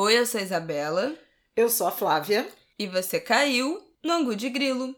Oi, eu sou a Isabela. Eu sou a Flávia. E você caiu no Angu de Grilo.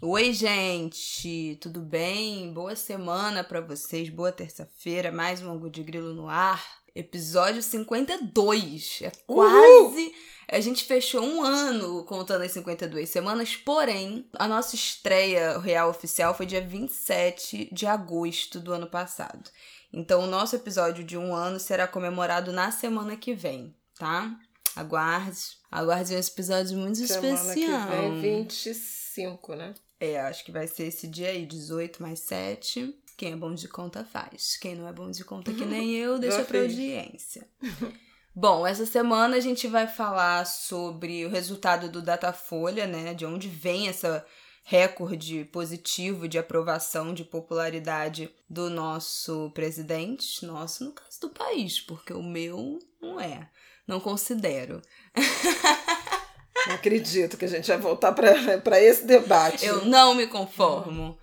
Oi, gente, tudo bem? Boa semana para vocês, boa terça-feira, mais um Angu de Grilo no ar. Episódio 52. É quase. Uhul! A gente fechou um ano contando as 52 semanas, porém, a nossa estreia real oficial foi dia 27 de agosto do ano passado. Então, o nosso episódio de um ano será comemorado na semana que vem, tá? Aguarde. Aguarde um episódio muito semana especial. Semana que vem, 25, né? É, acho que vai ser esse dia aí, 18 mais 7. Quem é bom de conta faz. Quem não é bom de conta que nem eu, deixa pra audiência. Bom, essa semana a gente vai falar sobre o resultado do Datafolha, né? De onde vem essa recorde positivo de aprovação de popularidade do nosso presidente, nosso no caso do país, porque o meu não é, não considero. Não acredito que a gente vai voltar para esse debate. Eu não me conformo.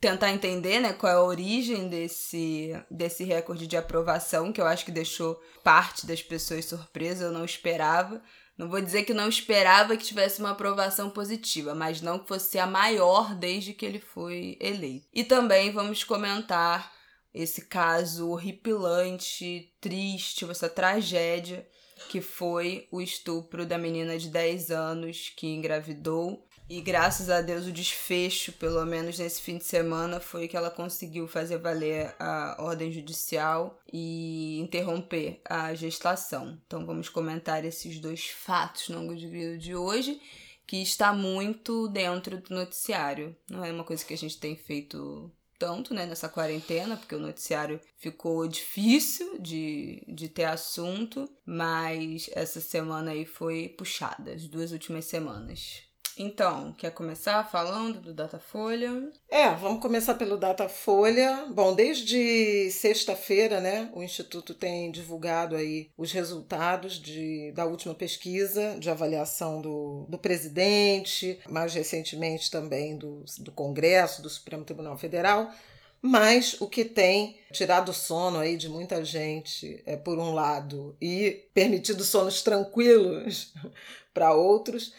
Tentar entender né, qual é a origem desse, desse recorde de aprovação, que eu acho que deixou parte das pessoas surpresa, eu não esperava. Não vou dizer que não esperava que tivesse uma aprovação positiva, mas não que fosse a maior desde que ele foi eleito. E também vamos comentar esse caso horripilante, triste, essa tragédia que foi o estupro da menina de 10 anos que engravidou e graças a Deus o desfecho, pelo menos nesse fim de semana, foi que ela conseguiu fazer valer a ordem judicial e interromper a gestação. Então vamos comentar esses dois fatos no ângulo de grilo de hoje, que está muito dentro do noticiário. Não é uma coisa que a gente tem feito tanto né, nessa quarentena, porque o noticiário ficou difícil de, de ter assunto, mas essa semana aí foi puxada, as duas últimas semanas. Então, quer começar falando do Datafolha? É, vamos começar pelo Datafolha. Bom, desde sexta-feira, né, o Instituto tem divulgado aí os resultados de, da última pesquisa de avaliação do, do presidente, mais recentemente também do, do Congresso, do Supremo Tribunal Federal. Mas o que tem tirado o sono aí de muita gente, é, por um lado, e permitido sonos tranquilos para outros,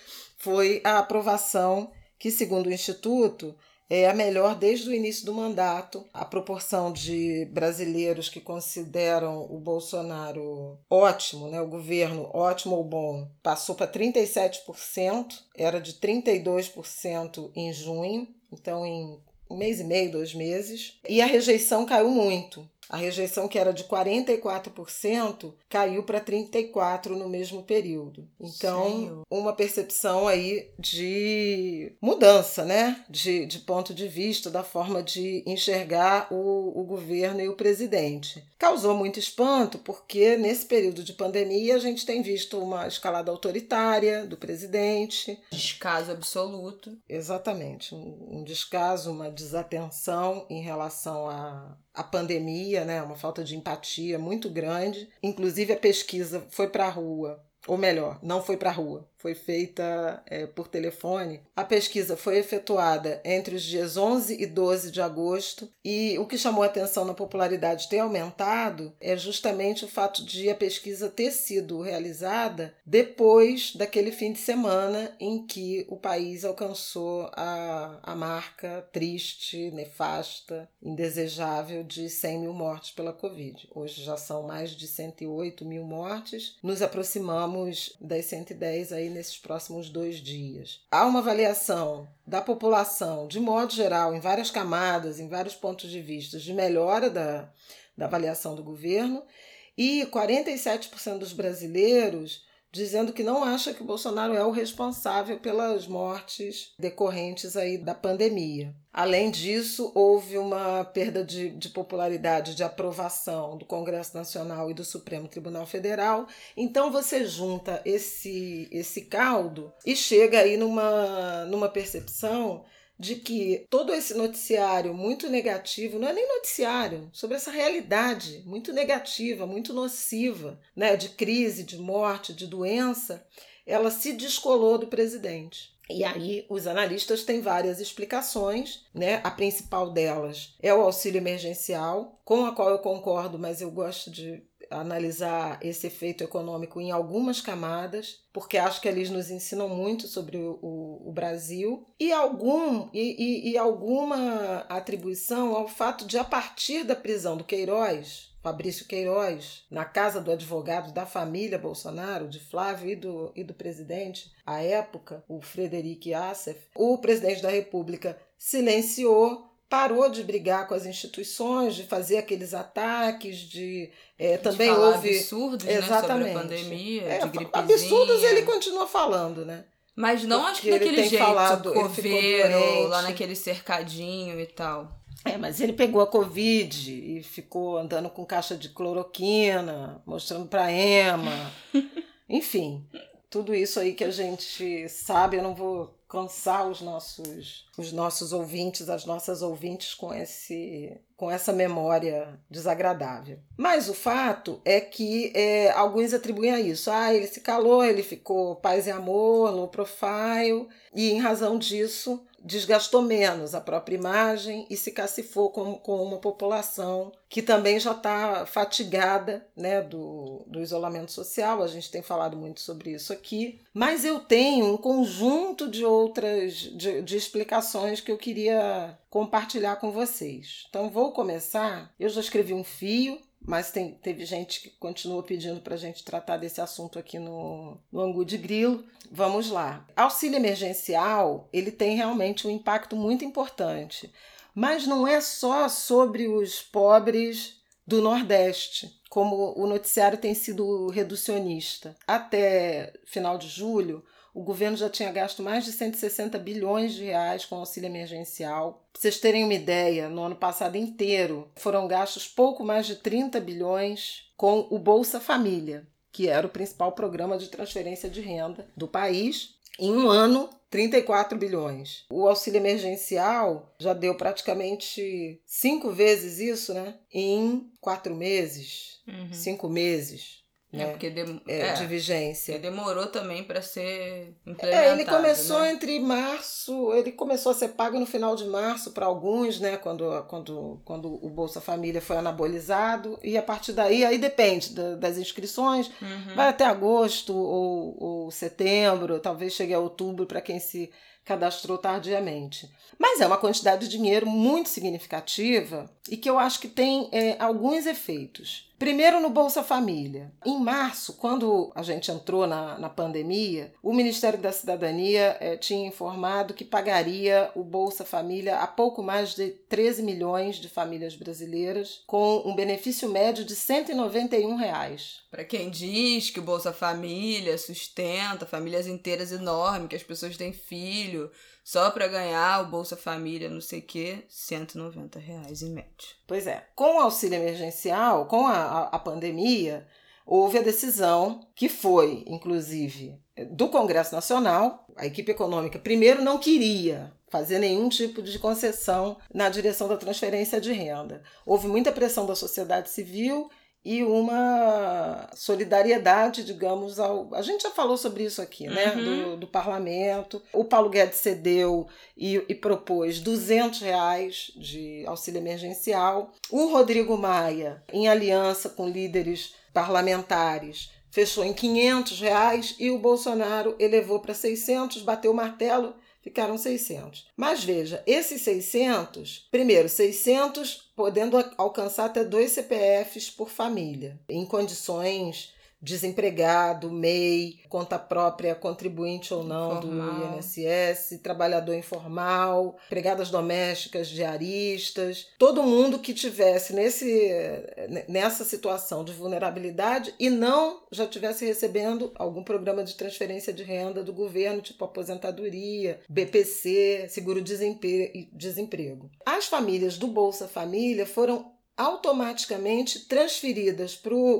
foi a aprovação que, segundo o Instituto, é a melhor desde o início do mandato. A proporção de brasileiros que consideram o Bolsonaro ótimo, né, o governo ótimo ou bom, passou para 37%, era de 32% em junho, então em um mês e meio, dois meses. E a rejeição caiu muito. A rejeição, que era de 44%, caiu para 34% no mesmo período. Então, Sim. uma percepção aí de mudança, né? De, de ponto de vista, da forma de enxergar o, o governo e o presidente. Causou muito espanto, porque nesse período de pandemia a gente tem visto uma escalada autoritária do presidente. Descaso absoluto. Exatamente. Um, um descaso, uma desatenção em relação a a pandemia, né, uma falta de empatia muito grande. Inclusive a pesquisa foi para a rua, ou melhor, não foi para a rua, foi feita é, por telefone. A pesquisa foi efetuada entre os dias 11 e 12 de agosto e o que chamou a atenção na popularidade ter aumentado é justamente o fato de a pesquisa ter sido realizada depois daquele fim de semana em que o país alcançou a, a marca triste, nefasta, indesejável de 100 mil mortes pela Covid. Hoje já são mais de 108 mil mortes, nos aproximamos das 110 aí nesses próximos dois dias. Há uma avaliação da população, de modo geral, em várias camadas, em vários pontos de vista, de melhora da, da avaliação do governo, e 47% dos brasileiros dizendo que não acha que o Bolsonaro é o responsável pelas mortes decorrentes aí da pandemia. Além disso, houve uma perda de, de, popularidade, de aprovação do Congresso Nacional e do Supremo Tribunal Federal. Então você junta esse, esse caldo e chega aí numa, numa percepção de que todo esse noticiário muito negativo, não é nem noticiário, sobre essa realidade muito negativa, muito nociva, né, de crise, de morte, de doença, ela se descolou do presidente. E aí os analistas têm várias explicações, né? A principal delas é o auxílio emergencial, com a qual eu concordo, mas eu gosto de analisar esse efeito econômico em algumas camadas, porque acho que eles nos ensinam muito sobre o, o, o Brasil, e, algum, e, e, e alguma atribuição ao fato de, a partir da prisão do Queiroz, Fabrício Queiroz, na casa do advogado da família Bolsonaro, de Flávio e do, e do presidente, à época, o Frederic Assef, o presidente da República silenciou parou de brigar com as instituições, de fazer aqueles ataques, de é, também falar houve absurdos exatamente né, sobre a pandemia, é, de gripezinha. absurdos ele continua falando, né? Mas não acho que Porque ele daquele jeito, falado, coveiro, lá naquele cercadinho e tal. É, mas ele pegou a Covid e ficou andando com caixa de cloroquina, mostrando pra Ema. Enfim, tudo isso aí que a gente sabe, eu não vou cansar os nossos, os nossos ouvintes, as nossas ouvintes com, esse, com essa memória desagradável. Mas o fato é que é, alguns atribuem a isso. Ah, ele se calou, ele ficou paz e amor, low profile, e em razão disso desgastou menos a própria imagem e se cacifou com, com uma população que também já está fatigada né, do, do isolamento social. A gente tem falado muito sobre isso aqui. Mas eu tenho um conjunto de outras de, de explicações que eu queria compartilhar com vocês. Então vou começar. Eu já escrevi um fio mas tem, teve gente que continua pedindo para a gente tratar desse assunto aqui no, no Angu de Grilo. Vamos lá. Auxílio emergencial, ele tem realmente um impacto muito importante, mas não é só sobre os pobres do Nordeste, como o noticiário tem sido reducionista. Até final de julho, o governo já tinha gasto mais de 160 bilhões de reais com auxílio emergencial. Para vocês terem uma ideia, no ano passado inteiro foram gastos pouco mais de 30 bilhões com o Bolsa Família, que era o principal programa de transferência de renda do país. Em um ano, 34 bilhões. O auxílio emergencial já deu praticamente cinco vezes isso, né? Em quatro meses, Uhum. cinco meses É, né? porque dem- é, é, de vigência. demorou também para ser implementado. É, ele começou né? entre março, ele começou a ser pago no final de março para alguns, né? Quando, quando, quando o Bolsa Família foi anabolizado, e a partir daí, aí depende da- das inscrições, Uhum. vai até agosto ou, ou setembro, talvez chegue a outubro para quem se cadastrou tardiamente. Mas é uma quantidade de dinheiro muito significativa e que eu acho que tem é, alguns efeitos. Primeiro, no Bolsa Família. Em março, quando a gente entrou na, na pandemia, o Ministério da Cidadania eh, tinha informado que pagaria o Bolsa Família a pouco mais de 13 milhões de famílias brasileiras, com um benefício médio de 191 reais. Para quem diz que o Bolsa Família sustenta famílias inteiras enormes, que as pessoas têm só para ganhar o Bolsa Família, não sei o quê, 190 reais em média. Pois é. Com o auxílio emergencial, com a, a pandemia, houve a decisão, que foi, inclusive, do Congresso Nacional. A equipe econômica, primeiro, não queria fazer nenhum tipo de concessão na direção da transferência de renda. Houve muita pressão da sociedade civil e uma solidariedade, digamos, ao. A gente já falou sobre isso aqui, né? Uhum. Do, do parlamento. O Paulo Guedes cedeu e, e propôs 200 reais de auxílio emergencial. O Rodrigo Maia, em aliança com líderes parlamentares, fechou em 500 reais e o Bolsonaro elevou para 600, bateu o martelo, ficaram 600. Mas veja, esses 600, primeiro, 600 podendo alcançar até dois CPFs por família, em condições desempregado, MEI, conta própria, contribuinte ou não Informal. do INSS, trabalhador informal, empregadas domésticas, diaristas, todo mundo que tivesse nesse, nessa situação de vulnerabilidade e não já tivesse recebendo algum programa de transferência de renda do governo, tipo aposentadoria, BPC, seguro-desemprego. As famílias do Bolsa Família foram automaticamente transferidas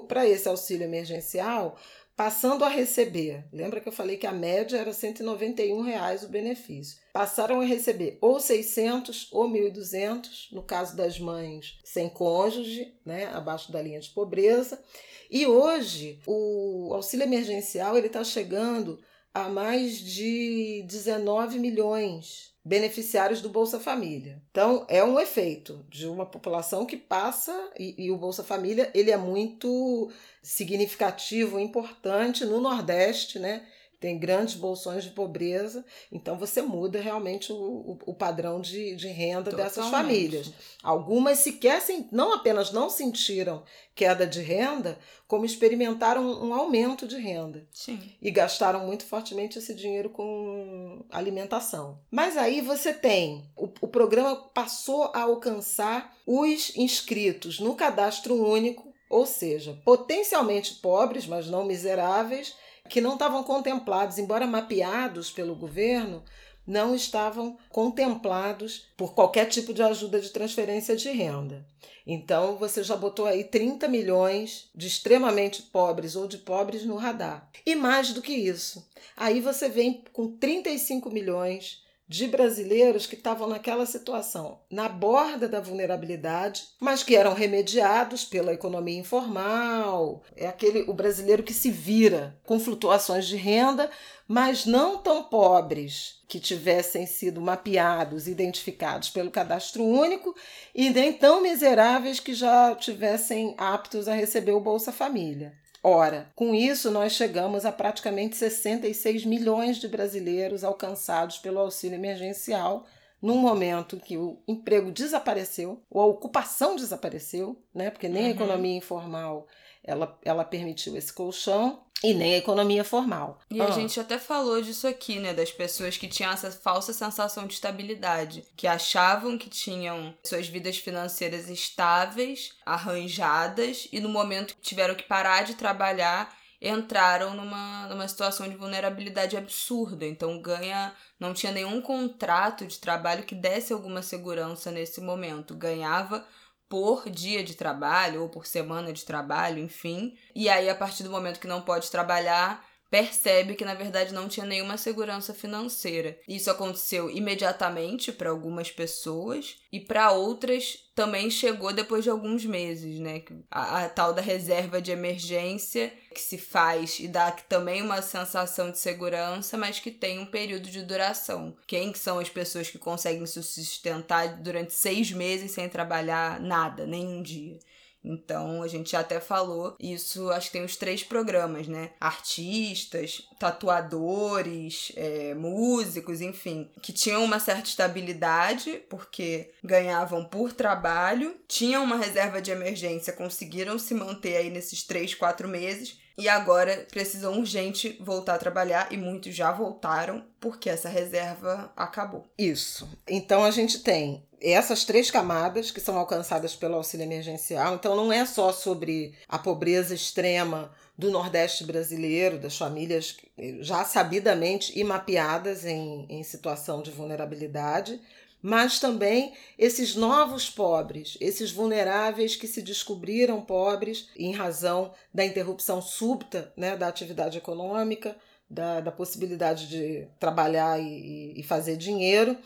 para esse auxílio emergencial, passando a receber. Lembra que eu falei que a média era 191 reais o benefício. Passaram a receber ou 600 ou 1.200, no caso das mães sem cônjuge, né, abaixo da linha de pobreza. E hoje o auxílio emergencial ele está chegando a mais de 19 milhões beneficiários do Bolsa Família. Então, é um efeito de uma população que passa e, e, o Bolsa Família ele é muito significativo, importante no Nordeste, né? Tem grandes bolsões de pobreza, então você muda realmente o, o, o padrão de, de renda Totalmente. dessas famílias. Algumas sequer, não apenas não sentiram queda de renda, como experimentaram um aumento de renda. Sim. E gastaram muito fortemente esse dinheiro com alimentação. Mas aí você tem, o, o programa passou a alcançar os inscritos no cadastro único, ou seja, potencialmente pobres, mas não miseráveis, que não estavam contemplados, embora mapeados pelo governo, não estavam contemplados por qualquer tipo de ajuda de transferência de renda. Então você já botou aí 30 milhões de extremamente pobres ou de pobres no radar. E mais do que isso, aí você vem com 35 milhões de brasileiros que estavam naquela situação, na borda da vulnerabilidade, mas que eram remediados pela economia informal. É aquele o brasileiro que se vira com flutuações de renda, mas não tão pobres que tivessem sido mapeados, identificados pelo cadastro único, e nem tão miseráveis que já tivessem aptos a receber o Bolsa Família. Ora, com isso nós chegamos a praticamente 66 milhões de brasileiros alcançados pelo auxílio emergencial num momento que o emprego desapareceu, ou a ocupação desapareceu, né? Porque nem uhum. a economia informal ela, ela permitiu esse colchão e nem a economia formal. E ah. a gente até falou disso aqui, né? Das pessoas que tinham essa falsa sensação de estabilidade, que achavam que tinham suas vidas financeiras estáveis, arranjadas, e no momento que tiveram que parar de trabalhar, entraram numa, numa situação de vulnerabilidade absurda. Então ganha. Não tinha nenhum contrato de trabalho que desse alguma segurança nesse momento. Ganhava por dia de trabalho ou por semana de trabalho, enfim. E aí, a partir do momento que não pode trabalhar, percebe que na verdade não tinha nenhuma segurança financeira. Isso aconteceu imediatamente para algumas pessoas e para outras também chegou depois de alguns meses, né? A, a, tal da reserva de emergência que se faz e dá também uma sensação de segurança, mas que tem um período de duração. Quem são as pessoas que conseguem se sustentar durante seis meses sem trabalhar nada, nem um dia? Então, a gente já até falou isso, acho que tem os três programas, né? Artistas, tatuadores, é, músicos, enfim, que tinham uma certa estabilidade, porque ganhavam por trabalho, tinham uma reserva de emergência, conseguiram se manter aí nesses três, quatro meses e agora precisam urgente voltar a trabalhar e muitos já voltaram porque essa reserva acabou. Isso. Então a gente tem essas três camadas que são alcançadas pelo auxílio emergencial. Então não é só sobre a pobreza extrema do Nordeste brasileiro, das famílias já sabidamente e mapeadas em, em situação de vulnerabilidade, mas também esses novos pobres, esses vulneráveis que se descobriram pobres em razão da interrupção súbita né, da atividade econômica, da, da possibilidade de trabalhar e, e fazer dinheiro.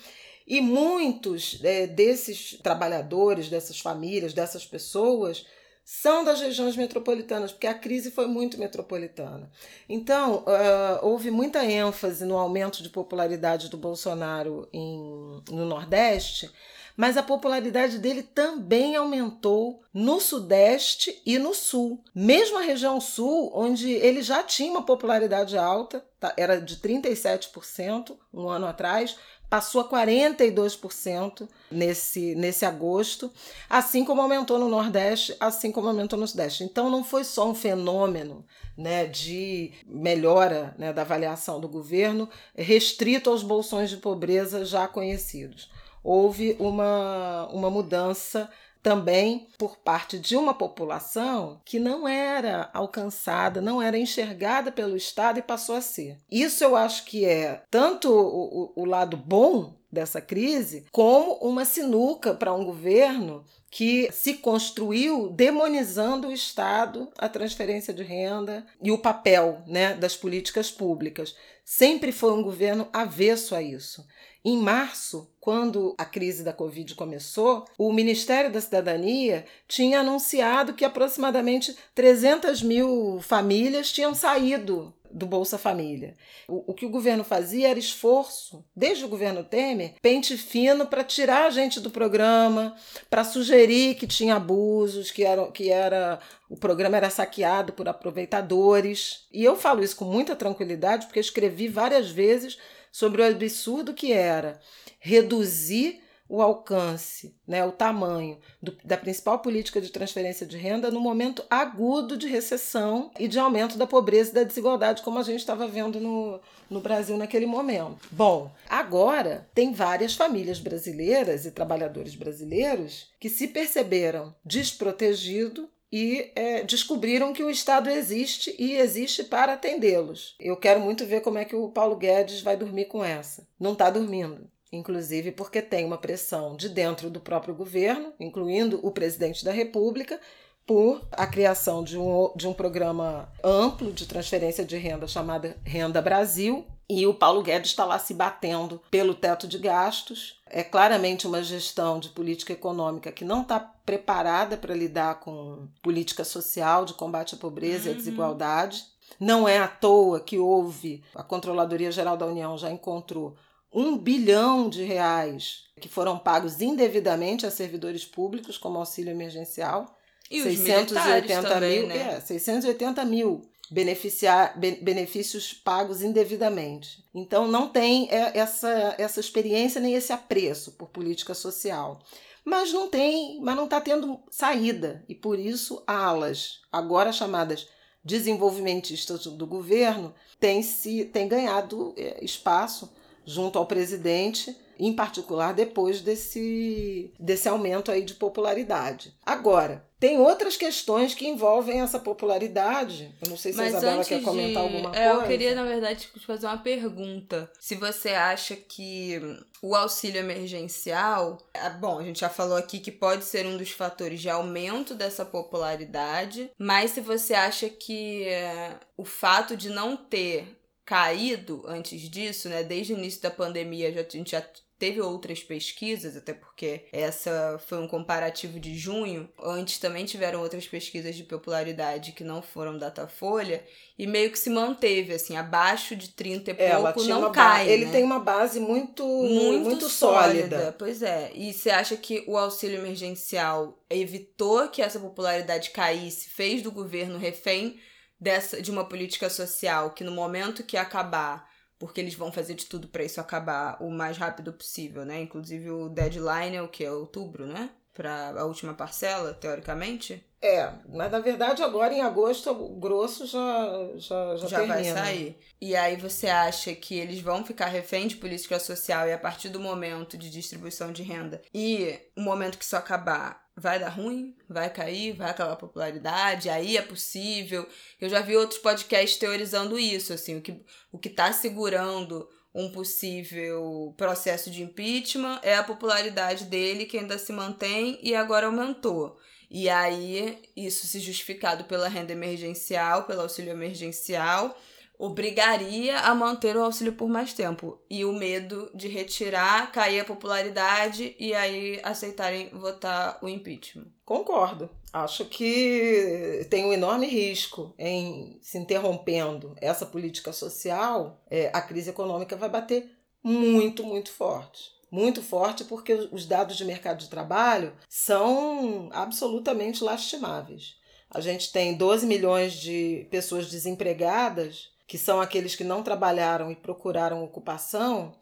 E muitos é, desses trabalhadores, dessas famílias, dessas pessoas são das regiões metropolitanas, porque a crise foi muito metropolitana. Então, uh, houve muita ênfase no aumento de popularidade do Bolsonaro em, no Nordeste, mas a popularidade dele também aumentou no Sudeste e no Sul. Mesmo a região Sul, onde ele já tinha uma popularidade alta, tá, era de 37% um ano atrás, passou a 42% nesse, nesse agosto, assim como aumentou no Nordeste, assim como aumentou no Sudeste. Então não foi só um fenômeno né, de melhora né, da avaliação do governo restrito aos bolsões de pobreza já conhecidos. Houve uma, uma mudança também por parte de uma população que não era alcançada, não era enxergada pelo Estado e passou a ser. Isso eu acho que é tanto o, o, lado bom dessa crise, como uma sinuca para um governo que se construiu demonizando o Estado, a transferência de renda e o papel né, das políticas públicas. Sempre foi um governo avesso a isso. Em março, quando a crise da Covid começou, o Ministério da Cidadania tinha anunciado que aproximadamente 300 mil famílias tinham saído do Bolsa Família. O, o que o governo fazia era esforço, desde o governo Temer, pente fino para tirar a gente do programa, para sugerir que tinha abusos, que era, que era o programa era saqueado por aproveitadores. E eu falo isso com muita tranquilidade, porque escrevi várias vezes sobre o absurdo que era reduzir o alcance, né, o tamanho do, da principal política de transferência de renda no momento agudo de recessão e de aumento da pobreza e da desigualdade, como a gente estava vendo no, no Brasil naquele momento. Bom, agora tem várias famílias brasileiras e trabalhadores brasileiros que se perceberam desprotegidos e é, descobriram que o Estado existe e existe para atendê-los. Eu quero muito ver como é que o Paulo Guedes vai dormir com essa. Não está dormindo inclusive porque tem uma pressão de dentro do próprio governo, incluindo o presidente da República, por a criação de um, de um programa amplo de transferência de renda chamado Renda Brasil. E o Paulo Guedes está lá se batendo pelo teto de gastos. É claramente uma gestão de política econômica que não está preparada para lidar com política social de combate à pobreza uhum. e à uhum. desigualdade. Não é à toa que houve, a Controladoria Geral da União já encontrou um bilhão de reais que foram pagos indevidamente a servidores públicos como auxílio emergencial. E 680 também, mil, né? é, 680 mil beneficiar, benefícios pagos indevidamente. Então não tem é, essa, essa experiência nem esse apreço por política social. Mas não tem, mas não está tendo saída. E por isso alas, agora chamadas desenvolvimentistas do governo, têm, se, têm ganhado é, espaço junto ao presidente, em particular depois desse, desse aumento aí de popularidade. Agora, tem outras questões que envolvem essa popularidade. Eu não sei se Mas a Isabela quer comentar de... alguma é, coisa. Eu queria, na verdade, te fazer uma pergunta. Se você acha que o auxílio emergencial. Ah, bom, a gente já falou aqui que pode ser um dos fatores de aumento dessa popularidade, mas se você acha que é, o fato de não ter caído antes disso, né? Desde o início da pandemia, já, a gente já teve outras pesquisas, até porque essa foi um comparativo de junho. Antes também tiveram outras pesquisas de popularidade que não foram Datafolha e meio que se manteve assim, abaixo de 30 e é, pouco não cai. Ele né? tem uma base muito muito, muito sólida. sólida. Pois é. E você acha que o auxílio emergencial evitou que essa popularidade caísse, fez do governo refém dessa de uma política social que no momento que acabar, porque eles vão fazer de tudo para isso acabar o mais rápido possível, né? Inclusive o deadline é o que é outubro, né? Para a última parcela, teoricamente. É, mas na verdade agora em agosto o grosso já já já, já vai sair. E aí você acha que eles vão ficar refém de política social e a partir do momento de distribuição de renda e o momento que isso acabar vai dar ruim, vai cair, vai acabar a popularidade, aí é possível. Eu já vi outros podcasts teorizando isso, assim, o que, o que tá segurando um possível processo de impeachment é a popularidade dele que ainda se mantém e agora aumentou. E aí, isso se justificado pela renda emergencial, pelo auxílio emergencial, obrigaria a manter o auxílio por mais tempo. E o medo de retirar, cair a popularidade e aí aceitarem votar o impeachment. Concordo. Acho que tem um enorme risco em se interrompendo essa política social, é, a crise econômica vai bater muito, muito forte. Muito forte porque os dados de mercado de trabalho são absolutamente lastimáveis. A gente tem 12 milhões de pessoas desempregadas que são aqueles que não trabalharam e procuraram ocupação,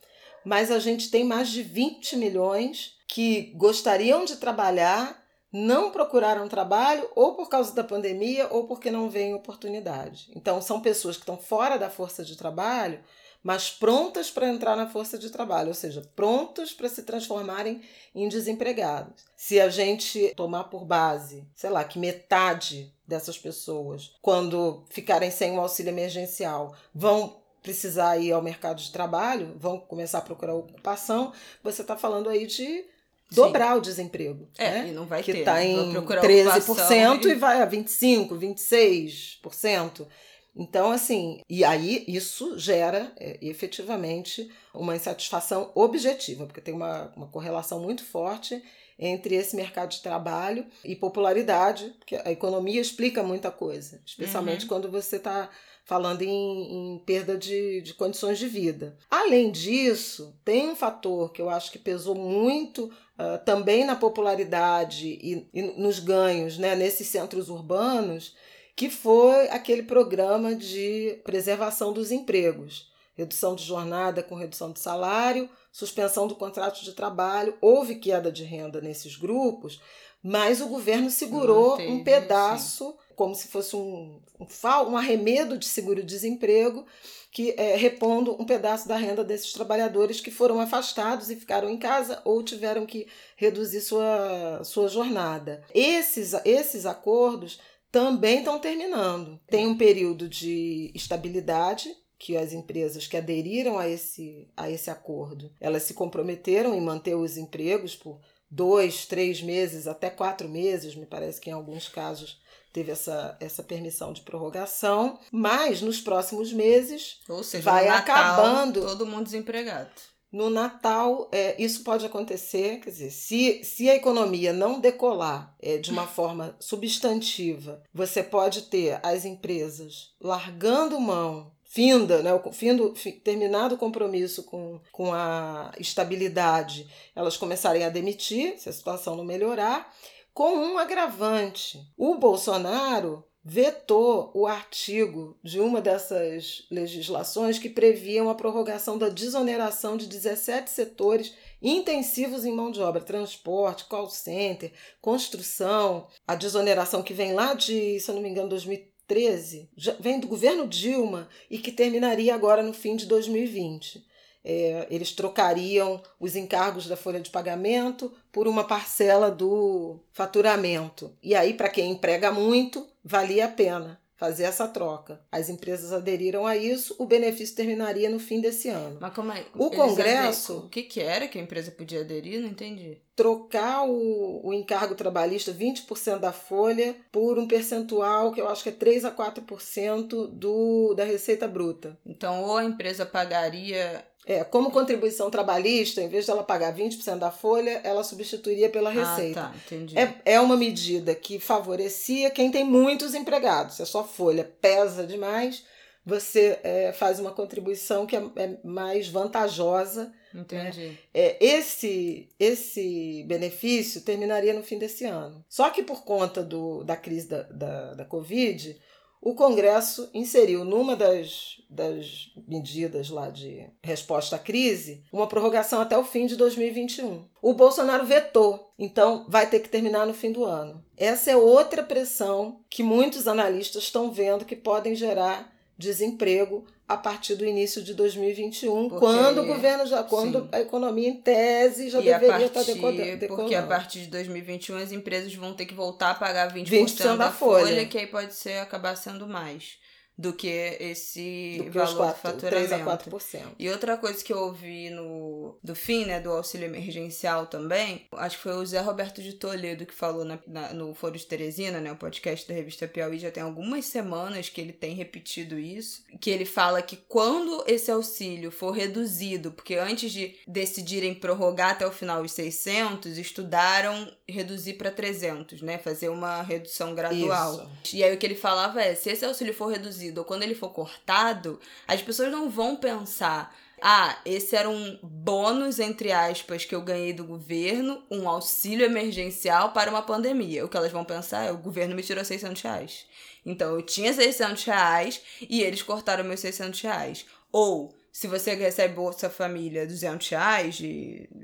mas a gente tem mais de 20 milhões que gostariam de trabalhar, não procuraram trabalho, ou por causa da pandemia, ou porque não veem oportunidade. Então, são pessoas que estão fora da força de trabalho, mas prontas para entrar na força de trabalho, ou seja, prontos para se transformarem em desempregados. Se a gente tomar por base, sei lá, que metade dessas pessoas, quando ficarem sem o auxílio emergencial, vão precisar ir ao mercado de trabalho, vão começar a procurar ocupação, você está falando aí de dobrar Sim. o desemprego. É, né? e não vai que ter. Que está em 13% e... e vai a 25%, 26%. Então, assim, e aí isso gera é, efetivamente uma insatisfação objetiva, porque tem uma, uma correlação muito forte entre esse mercado de trabalho e popularidade, porque a economia explica muita coisa, especialmente uhum. quando você está falando em, em perda de, de, condições de vida. Além disso, tem um fator que eu acho que pesou muito uh, também na popularidade e, e nos ganhos né, nesses centros urbanos, que foi aquele programa de preservação dos empregos. Redução de jornada com redução de salário, suspensão do contrato de trabalho, houve queda de renda nesses grupos, mas o governo segurou Manteve, um pedaço, sim. como se fosse um, um, um arremedo de seguro-desemprego, que é, repondo um pedaço da renda desses trabalhadores que foram afastados e ficaram em casa ou tiveram que reduzir sua, sua jornada. Esses, esses acordos também estão terminando. Tem um período de estabilidade que as empresas que aderiram a esse, a esse acordo, elas se comprometeram em manter os empregos por dois, três meses, até quatro meses, me parece que em alguns casos teve essa, essa permissão de prorrogação, mas nos próximos meses Ou seja, vai Natal, acabando. Todo mundo desempregado. No Natal, é, isso pode acontecer, quer dizer, se, se a economia não decolar é, de uma forma substantiva, você pode ter as empresas largando mão finda, né, findo, terminado o compromisso com, com a estabilidade, elas começarem a demitir, se a situação não melhorar, com um agravante. O Bolsonaro vetou o artigo de uma dessas legislações que previam a prorrogação da desoneração de 17 setores intensivos em mão de obra, transporte, call center, construção, a desoneração que vem lá de, se eu não me engano, 2013, 2013 vem do governo Dilma e que terminaria agora no fim de 2020. É, eles trocariam os encargos da folha de pagamento por uma parcela do faturamento. E aí, para quem emprega muito, valia a pena fazer essa troca. As empresas aderiram a isso, o benefício terminaria no fim desse ano. Mas como é? O Congresso. O que, que era que a empresa podia aderir? Não entendi. Trocar o, o encargo trabalhista, 20% da folha, por um percentual que eu acho que é 3 a 4% do, da receita bruta. Então, ou a empresa pagaria é, como contribuição trabalhista, em vez de ela pagar 20% da folha, ela substituiria pela receita. Ah, tá, entendi. É, é uma medida que favorecia quem tem muitos empregados. Se a sua folha pesa demais, você é, faz uma contribuição que é, é mais vantajosa. Né? Entendi. Né? É, esse, esse benefício terminaria no fim desse ano. Só que por conta do, da crise da, da, da Covid, o Congresso inseriu numa das, das medidas lá de resposta à crise uma prorrogação até o fim de 2021. O Bolsonaro vetou, então vai ter que terminar no fim do ano. Essa é outra pressão que muitos analistas estão vendo que podem gerar desemprego a partir do início de 2021, porque, quando o governo já, quando sim. a economia em tese já e deveria partir, estar decolando. Porque a partir de 2021 as empresas vão ter que voltar a pagar 20%, 20 da, da folha, folha, que aí pode ser acabar sendo mais do que esse do que valor 4, do faturamento. 3 a 4%. E outra coisa que eu ouvi no do fim, né, do auxílio emergencial também, acho que foi o Zé Roberto de Toledo que falou na, na, no Foro de Teresina, né, o podcast da revista Piauí, já tem algumas semanas que ele tem repetido isso, que ele fala que quando esse auxílio for reduzido, porque antes de decidirem prorrogar até o final os 600, estudaram reduzir para 300, né, fazer uma redução gradual. Isso. E aí o que ele falava é, se esse auxílio for reduzido reduzido ou quando ele for cortado, as pessoas não vão pensar. Ah, esse era um bônus, entre aspas, que eu ganhei do governo, um auxílio emergencial para uma pandemia. O que elas vão pensar é: o governo me tirou 600 reais. Então eu tinha 600 reais e eles cortaram meus 600 reais. Ou se você recebe Bolsa Família 200 reais,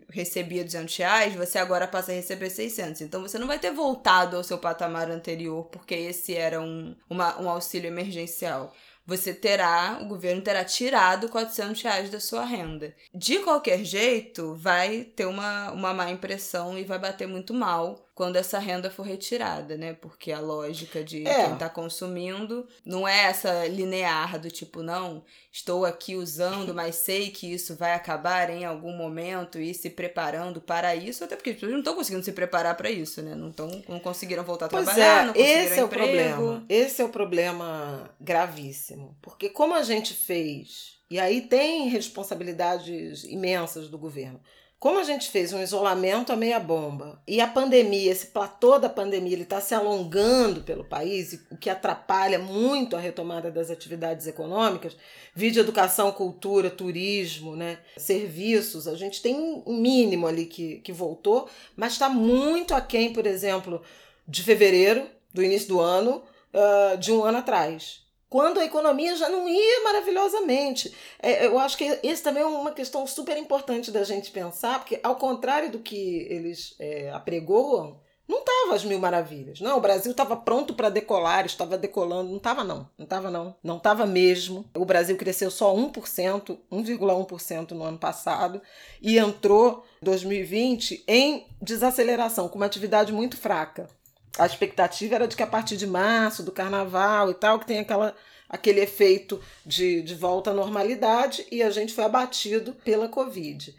recebia 200 reais, você agora passa a receber 600. Então você não vai ter voltado ao seu patamar anterior, porque esse era um, uma, um auxílio emergencial você terá, o governo terá tirado 400 reais da sua renda. De qualquer jeito, vai ter uma, uma má impressão e vai bater muito mal quando essa renda for retirada, né? Porque a lógica de é. quem está consumindo não é essa linear do tipo, não, estou aqui usando, mas sei que isso vai acabar em algum momento e se preparando para isso, até porque as pessoas não estão conseguindo se preparar para isso, né? Não, tão, não conseguiram voltar a pois trabalhar, é, não conseguiram esse é o emprego. problema. Esse é o problema gravíssimo. Porque como a gente fez, e aí tem responsabilidades imensas do governo como a gente fez um isolamento a meia bomba e a pandemia, esse platô da pandemia, ele está se alongando pelo país, o que atrapalha muito a retomada das atividades econômicas, vídeo educação, cultura, turismo, né, serviços, a gente tem um mínimo ali que, que voltou, mas está muito aquém, por exemplo, de fevereiro, do início do ano, uh, de um ano atrás quando a economia já não ia maravilhosamente. É, eu acho que esse também é uma questão super importante da gente pensar, porque ao contrário do que eles é, apregoam, não estava as mil maravilhas. Não, o Brasil estava pronto para decolar, estava decolando. Não estava, não. Não estava, não. Não estava mesmo. O Brasil cresceu só 1%, 1,1% no ano passado, e entrou 2020 em desaceleração, com uma atividade muito fraca a expectativa era de que a partir de março, do carnaval e tal, que tem aquela, aquele efeito de, de volta à normalidade e a gente foi abatido pela Covid.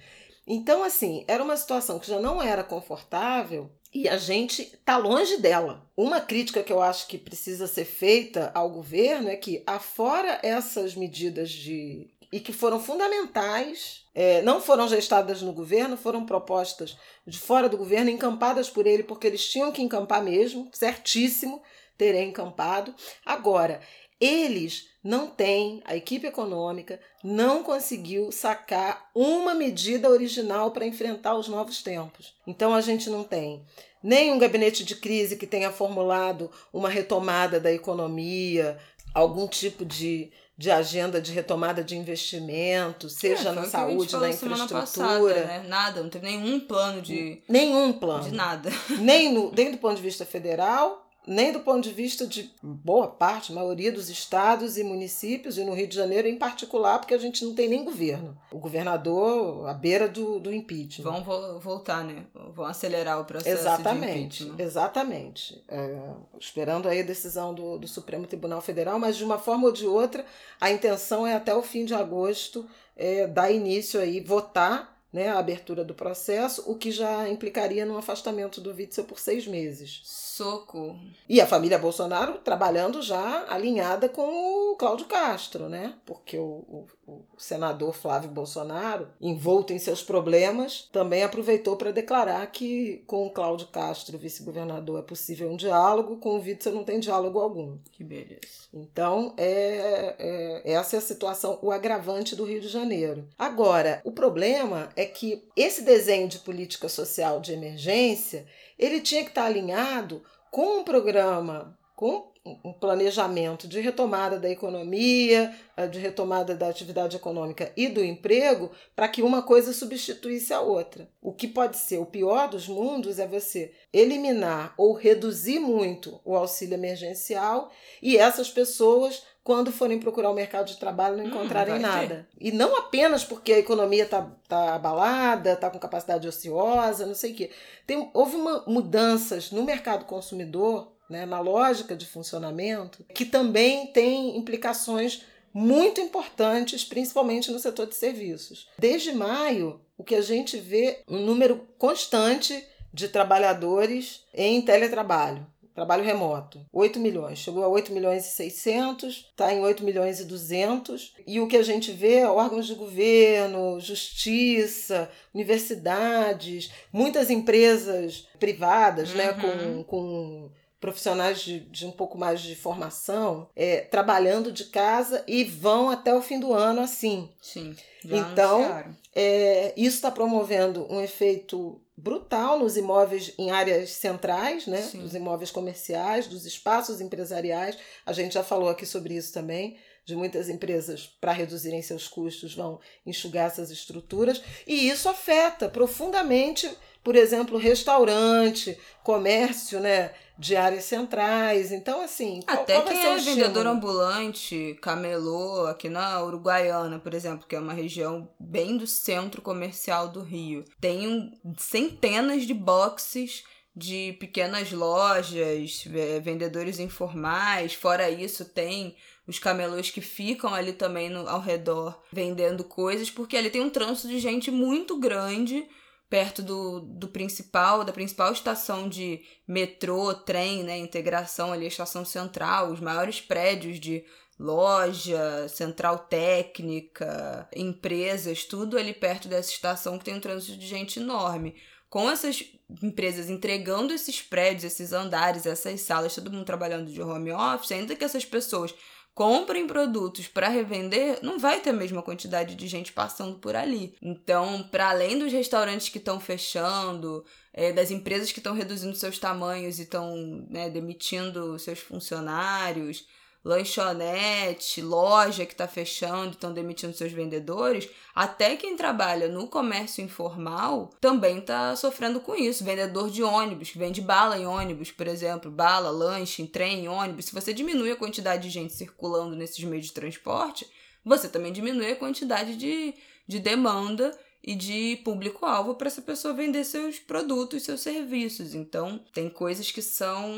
Então, assim, era uma situação que já não era confortável e a gente está longe dela. Uma crítica que eu acho que precisa ser feita ao governo é que, afora essas medidas de e que foram fundamentais, é, não foram gestadas no governo, foram propostas de fora do governo, encampadas por ele, porque eles tinham que encampar mesmo, certíssimo terem encampado. Agora, eles não têm, a equipe econômica não conseguiu sacar uma medida original para enfrentar os novos tempos. Então a gente não tem nem um gabinete de crise que tenha formulado uma retomada da economia, algum tipo de de agenda de retomada de investimento, seja é, na saúde, na infraestrutura. Passada, né? Nada, não teve nenhum plano de. Nenhum plano. De nada. Nem, no, nem do ponto de vista federal, nem do ponto de vista de boa parte, maioria dos estados e municípios, e no Rio de Janeiro em particular, porque a gente não tem nem governo. O governador à beira do, do impeachment. Vão vo voltar, né? Vão acelerar o processo exatamente, de impeachment. Exatamente. É, esperando aí a decisão do, do Supremo Tribunal Federal, mas de uma forma ou de outra, a intenção é até o fim de agosto é, dar início aí, votar né, a abertura do processo, o que já implicaria no afastamento do Witzel por seis meses. Soco. E a família Bolsonaro trabalhando já alinhada com o Cláudio Castro, né? Porque o, o, o senador Flávio Bolsonaro, envolto em seus problemas, também aproveitou para declarar que com o Cláudio Castro, vice-governador, é possível um diálogo, com o Witzel não tem diálogo algum. Que beleza. Então, é, é, essa é a situação, o agravante do Rio de Janeiro. Agora, o problema é que esse desenho de política social de emergência ele tinha que estar alinhado com um programa, com um planejamento de retomada da economia, eh, de retomada da atividade econômica e do emprego, para que uma coisa substituísse a outra. O que pode ser o pior dos mundos é você eliminar ou reduzir muito o auxílio emergencial e essas pessoas quando forem procurar o mercado de trabalho, não hum, encontrarem hum, nada. Ter. E não apenas porque a economia está tá abalada, está com capacidade ociosa, não sei o quê. Tem, houve uma, mudanças no mercado consumidor, né, na lógica de funcionamento, que também tem implicações muito importantes, principalmente no setor de serviços. Desde maio, o que a gente vê um número constante de trabalhadores em teletrabalho trabalho remoto, 8 milhões. Chegou a 8 milhões e 600, está em 8 milhões e 200. E o que a gente vê é órgãos de governo, justiça, universidades, muitas empresas privadas, uhum. né, com, com profissionais de, de, um pouco mais de formação é, trabalhando de casa e vão até o fim do ano assim. Sim. então, é, isso está promovendo um efeito brutal nos imóveis em áreas centrais, né? Sim. Dos imóveis comerciais, dos espaços empresariais. A gente já falou aqui sobre isso também. De muitas empresas, para reduzirem seus custos, vão enxugar essas estruturas, e isso afeta profundamente, por exemplo, restaurante, comércio, né? De áreas centrais. Então, assim. Até qual, qual quem é vendedor ambulante, camelô, aqui na Uruguaiana, por exemplo, que é uma região bem do centro comercial do Rio, tem um, centenas de boxes de pequenas lojas, vendedores informais. Fora isso, tem os camelôs que ficam ali também no, ao redor vendendo coisas, porque ali tem um trânsito de gente muito grande perto do, do principal, da principal estação de metrô, trem, né, integração ali, estação central, os maiores prédios de loja, central técnica, empresas, tudo ali perto dessa estação que tem um trânsito de gente enorme. Com essas empresas entregando esses prédios, esses andares, essas salas, todo mundo trabalhando de home office, ainda que essas pessoas comprem produtos para revender, não vai ter a mesma quantidade de gente passando por ali. Então, para além dos restaurantes que estão fechando, é, das empresas que estão reduzindo seus tamanhos e estão né, demitindo seus funcionários, lanchonete, loja que está fechando, estão demitindo seus vendedores, até quem trabalha no comércio informal também está sofrendo com isso. Vendedor de ônibus, que vende bala em ônibus, por exemplo, bala, lanche, em trem, em ônibus. Se você diminui a quantidade de gente circulando nesses meios de transporte, você também diminui a quantidade de, de demanda e de público-alvo para essa pessoa vender seus produtos, seus serviços. Então, tem coisas que são.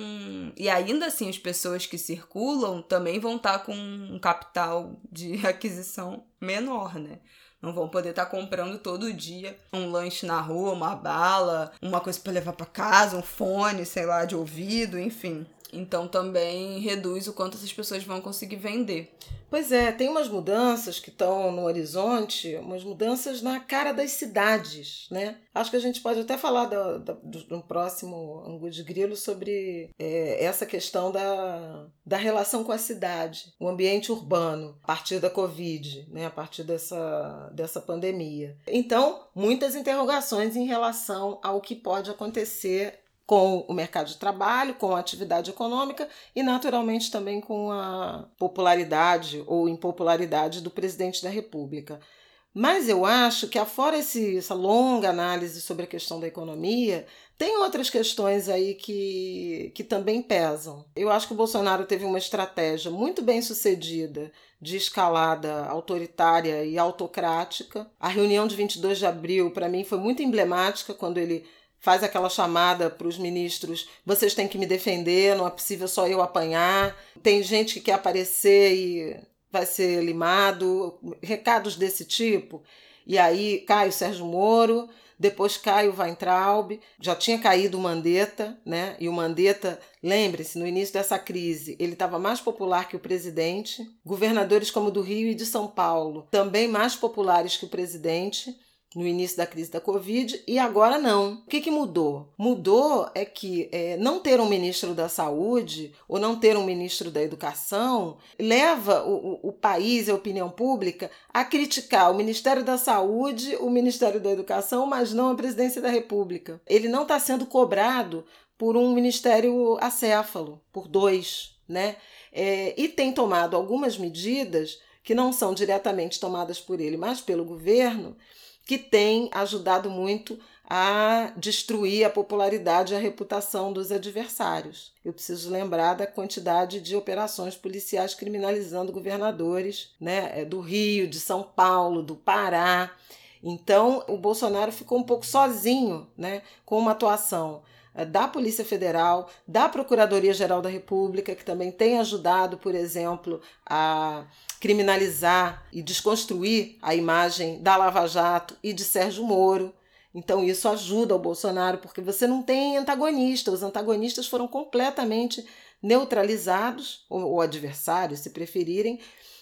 E ainda assim, as pessoas que circulam também vão estar tá com um capital de aquisição menor, né? Não vão poder estar tá comprando todo dia um lanche na rua, uma bala, uma coisa para levar para casa, um fone, sei lá, de ouvido, enfim. Então também reduz o quanto essas pessoas vão conseguir vender. Pois é, tem umas mudanças que estão no horizonte, umas mudanças na cara das cidades, né? Acho que a gente pode até falar do, do, do próximo Angu de Grilo sobre é, essa questão da, da relação com a cidade, o ambiente urbano, a partir da Covid, né? a partir dessa, dessa pandemia. Então, muitas interrogações em relação ao que pode acontecer com o mercado de trabalho, com a atividade econômica e, naturalmente, também com a popularidade ou impopularidade do presidente da República. Mas eu acho que, afora esse, essa longa análise sobre a questão da economia, tem outras questões aí que, que também pesam. Eu acho que o Bolsonaro teve uma estratégia muito bem sucedida de escalada autoritária e autocrática. A reunião de 22 de abril, para mim, foi muito emblemática quando ele faz aquela chamada para os ministros: vocês têm que me defender, não é possível só eu apanhar. Tem gente que quer aparecer e vai ser limado, recados desse tipo. E aí cai o Sérgio Moro, depois cai o Weintraub, já tinha caído o Mandetta, né? E o Mandetta, lembre-se, no início dessa crise, ele estava mais popular que o presidente. Governadores como do Rio e de São Paulo, também mais populares que o presidente no início da crise da Covid e agora não. O que, que mudou? Mudou é que é, não ter um ministro da Saúde ou não ter um ministro da Educação leva o, o, o país e a opinião pública a criticar o Ministério da Saúde, o Ministério da Educação, mas não a Presidência da República. Ele não está sendo cobrado por um ministério acéfalo, por dois, né? É, e tem tomado algumas medidas que não são diretamente tomadas por ele, mas pelo governo, que tem ajudado muito a destruir a popularidade e a reputação dos adversários. Eu preciso lembrar da quantidade de operações policiais criminalizando governadores né, é, do Rio, de São Paulo, do Pará. Então, o Bolsonaro ficou um pouco sozinho né, com uma atuação da Polícia Federal, da Procuradoria-Geral da República, que também tem ajudado, por exemplo, a criminalizar e desconstruir a imagem da Lava Jato e de Sérgio Moro. Então isso ajuda o Bolsonaro, porque você não tem antagonista, os antagonistas foram completamente neutralizados, ou, adversários, se preferirem,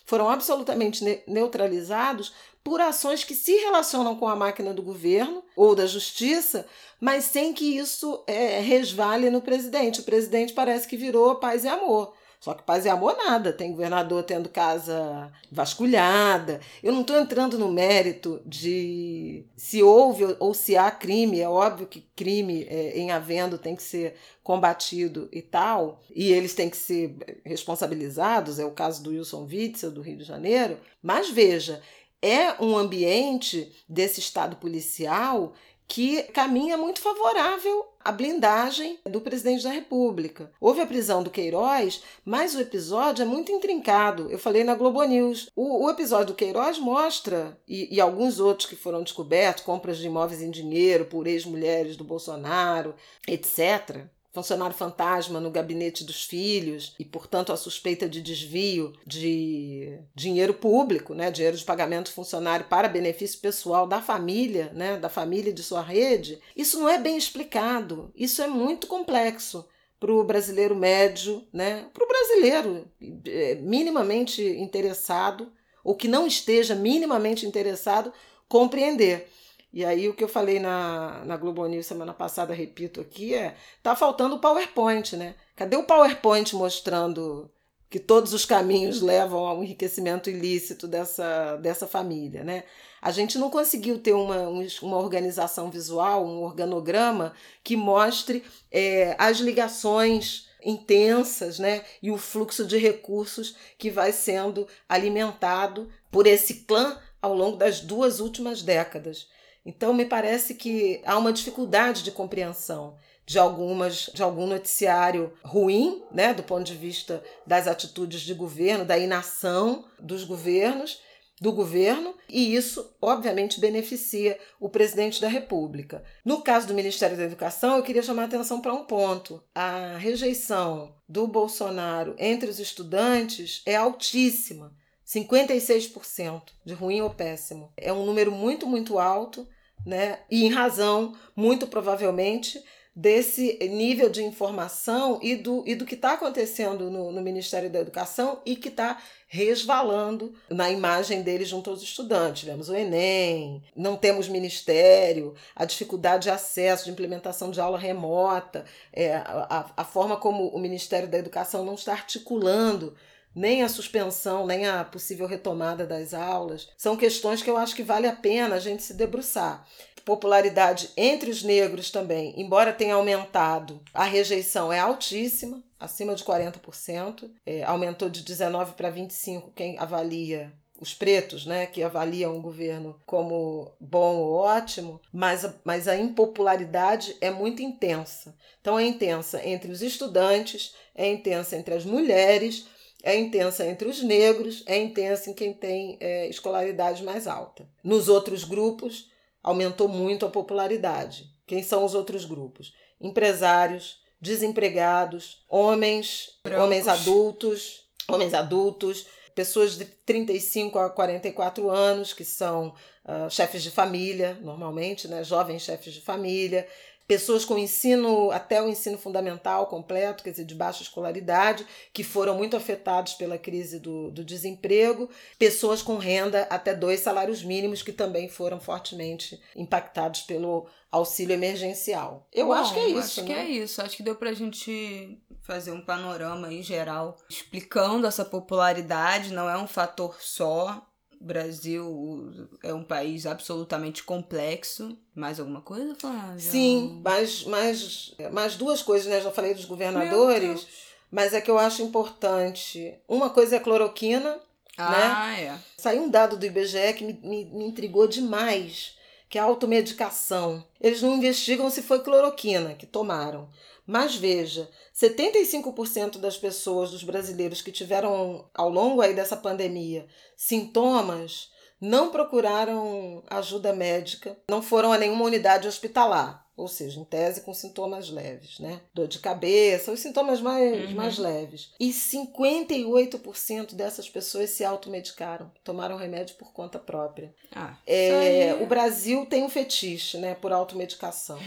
foram absolutamente neutralizados por ações que se relacionam com a máquina do governo ou da justiça, mas sem que isso é, resvale no presidente. O presidente parece que virou paz e amor. Só que paz e amor nada. Tem governador tendo casa vasculhada. Eu não estou entrando no mérito de se houve ou se há crime. É óbvio que crime é, em havendo tem que ser combatido e tal. E eles têm que ser responsabilizados. É o caso do Wilson Witzel, do Rio de Janeiro. Mas veja, é um ambiente desse Estado policial que caminha muito favorável à blindagem do presidente da República. Houve a prisão do Queiroz, mas o episódio é muito intrincado. Eu falei na Globo News. O, o episódio do Queiroz mostra, e, e, alguns outros que foram descobertos, compras de imóveis em dinheiro por ex-mulheres do Bolsonaro, etc., funcionário fantasma no gabinete dos filhos e, portanto, a suspeita de desvio de dinheiro público, né, dinheiro de pagamento funcionário para benefício pessoal da família, né, da família de sua rede, isso não é bem explicado. Isso é muito complexo para o brasileiro médio, né, para o brasileiro é, minimamente interessado ou que não esteja minimamente interessado compreender. E aí o que eu falei na, na Globo News semana passada, repito aqui, é tá faltando o PowerPoint, né? Cadê o PowerPoint mostrando que todos os caminhos levam ao enriquecimento ilícito dessa, dessa família, né? A gente não conseguiu ter uma, uma organização visual, um organograma que mostre é, as ligações intensas, né? E o fluxo de recursos que vai sendo alimentado por esse clã ao longo das duas últimas décadas. Então, me parece que há uma dificuldade de compreensão de algumas de algum noticiário ruim, né, do ponto de vista das atitudes de governo, da inação dos governos, do governo, e isso obviamente beneficia o presidente da República. No caso do Ministério da Educação, eu queria chamar a atenção para um ponto. A rejeição do Bolsonaro entre os estudantes é altíssima. 56% de ruim ou péssimo. É um número muito, muito alto né? E em razão, muito provavelmente, desse nível de informação e do, e do que está acontecendo no, no, Ministério da Educação e que está resvalando na imagem dele junto aos estudantes. Tivemos o Enem, não temos ministério, a dificuldade de acesso, de implementação de aula remota, é, a, a forma como o Ministério da Educação não está articulando nem a suspensão, nem a possível retomada das aulas, são questões que eu acho que vale a pena a gente se debruçar. Popularidade entre os negros também, embora tenha aumentado, a rejeição é altíssima, acima de 40%, é, aumentou de 19 para 25 quem avalia os pretos, né, que avaliam o governo como bom ou ótimo, mas, mas a impopularidade é muito intensa. Então é intensa entre os estudantes, é intensa entre as mulheres, é intensa entre os negros, é intensa em quem tem é, escolaridade mais alta. Nos outros grupos, aumentou muito a popularidade. Quem são os outros grupos? Empresários, desempregados, homens, Brancos. homens adultos, homens adultos, pessoas de 35 a 44 anos, que são uh, chefes de família, normalmente, né? jovens chefes de família, pessoas com ensino até o ensino fundamental completo, quer dizer, de baixa escolaridade, que foram muito afetados pela crise do, do desemprego, pessoas com renda até dois salários mínimos, que também foram fortemente impactados pelo auxílio emergencial. Eu Bom, acho que é isso. Acho né? que é isso. Acho que deu pra gente fazer um panorama em geral, explicando essa popularidade, não é um fator só o Brasil é um país absolutamente complexo. Mais alguma coisa, Flávia? Sim, mas, mas, mais duas coisas, né? Já falei dos governadores, mas é que eu acho importante. Uma coisa é a cloroquina, ah, né? é. Saiu um dado do IBGE que me, me, me intrigou demais, que é a automedicação. Eles não investigam se foi cloroquina que tomaram. Mas veja, 75% das pessoas, dos brasileiros que tiveram ao longo aí dessa pandemia sintomas, não procuraram ajuda médica, não foram a nenhuma unidade hospitalar ou seja, em tese com sintomas leves, né? Dor de cabeça, os sintomas mais, uhum. mais leves. E 58% dessas pessoas se automedicaram, tomaram remédio por conta própria. Ah, é, o Brasil tem um fetiche, né, por automedicação.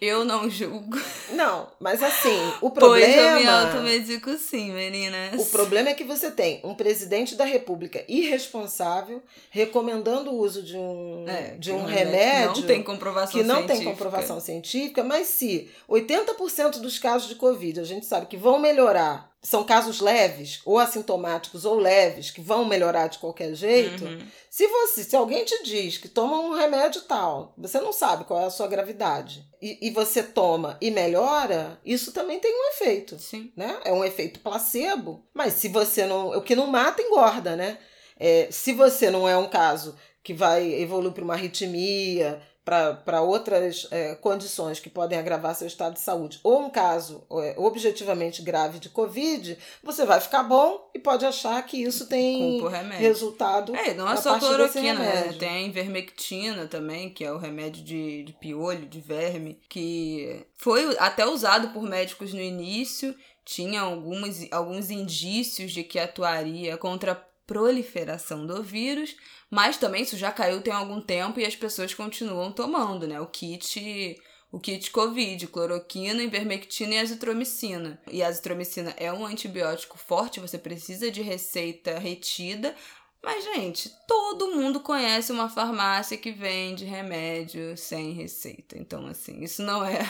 Eu não julgo. Não, mas assim, o problema. Pois eu me automedico sim, meninas. O problema é que você tem um presidente da República irresponsável recomendando o uso de um, é, de um remédio. Não tem comprovação que não científica. tem comprovação científica, mas se 80% dos casos de Covid a gente sabe que vão melhorar, são casos leves, ou assintomáticos, ou leves, que vão melhorar de qualquer jeito, uhum. se você, se alguém te diz que toma um remédio tal, você não sabe qual é a sua gravidade, e, e você toma e melhora, isso também tem um efeito. Sim. Né? É um efeito placebo, mas se você não. O que não mata, engorda, né? É, se você não é um caso que vai evoluir para uma arritmia, para outras é, condições que podem agravar seu estado de saúde, ou um caso é, objetivamente grave de Covid, você vai ficar bom e pode achar que isso tem resultado. É, não é só cloroquina, né? Tem a invermectina também, que é o remédio de, de piolho, de verme, que foi até usado por médicos no início, tinha alguns, alguns indícios de que atuaria contra a proliferação do vírus, mas também isso já caiu tem algum tempo e as pessoas continuam tomando, né? O kit o kit COVID, cloroquina, ivermectina e azitromicina. E a azitromicina é um antibiótico forte, você precisa de receita retida. Mas, gente, todo mundo conhece uma farmácia que vende remédio sem receita. Então, assim, isso não é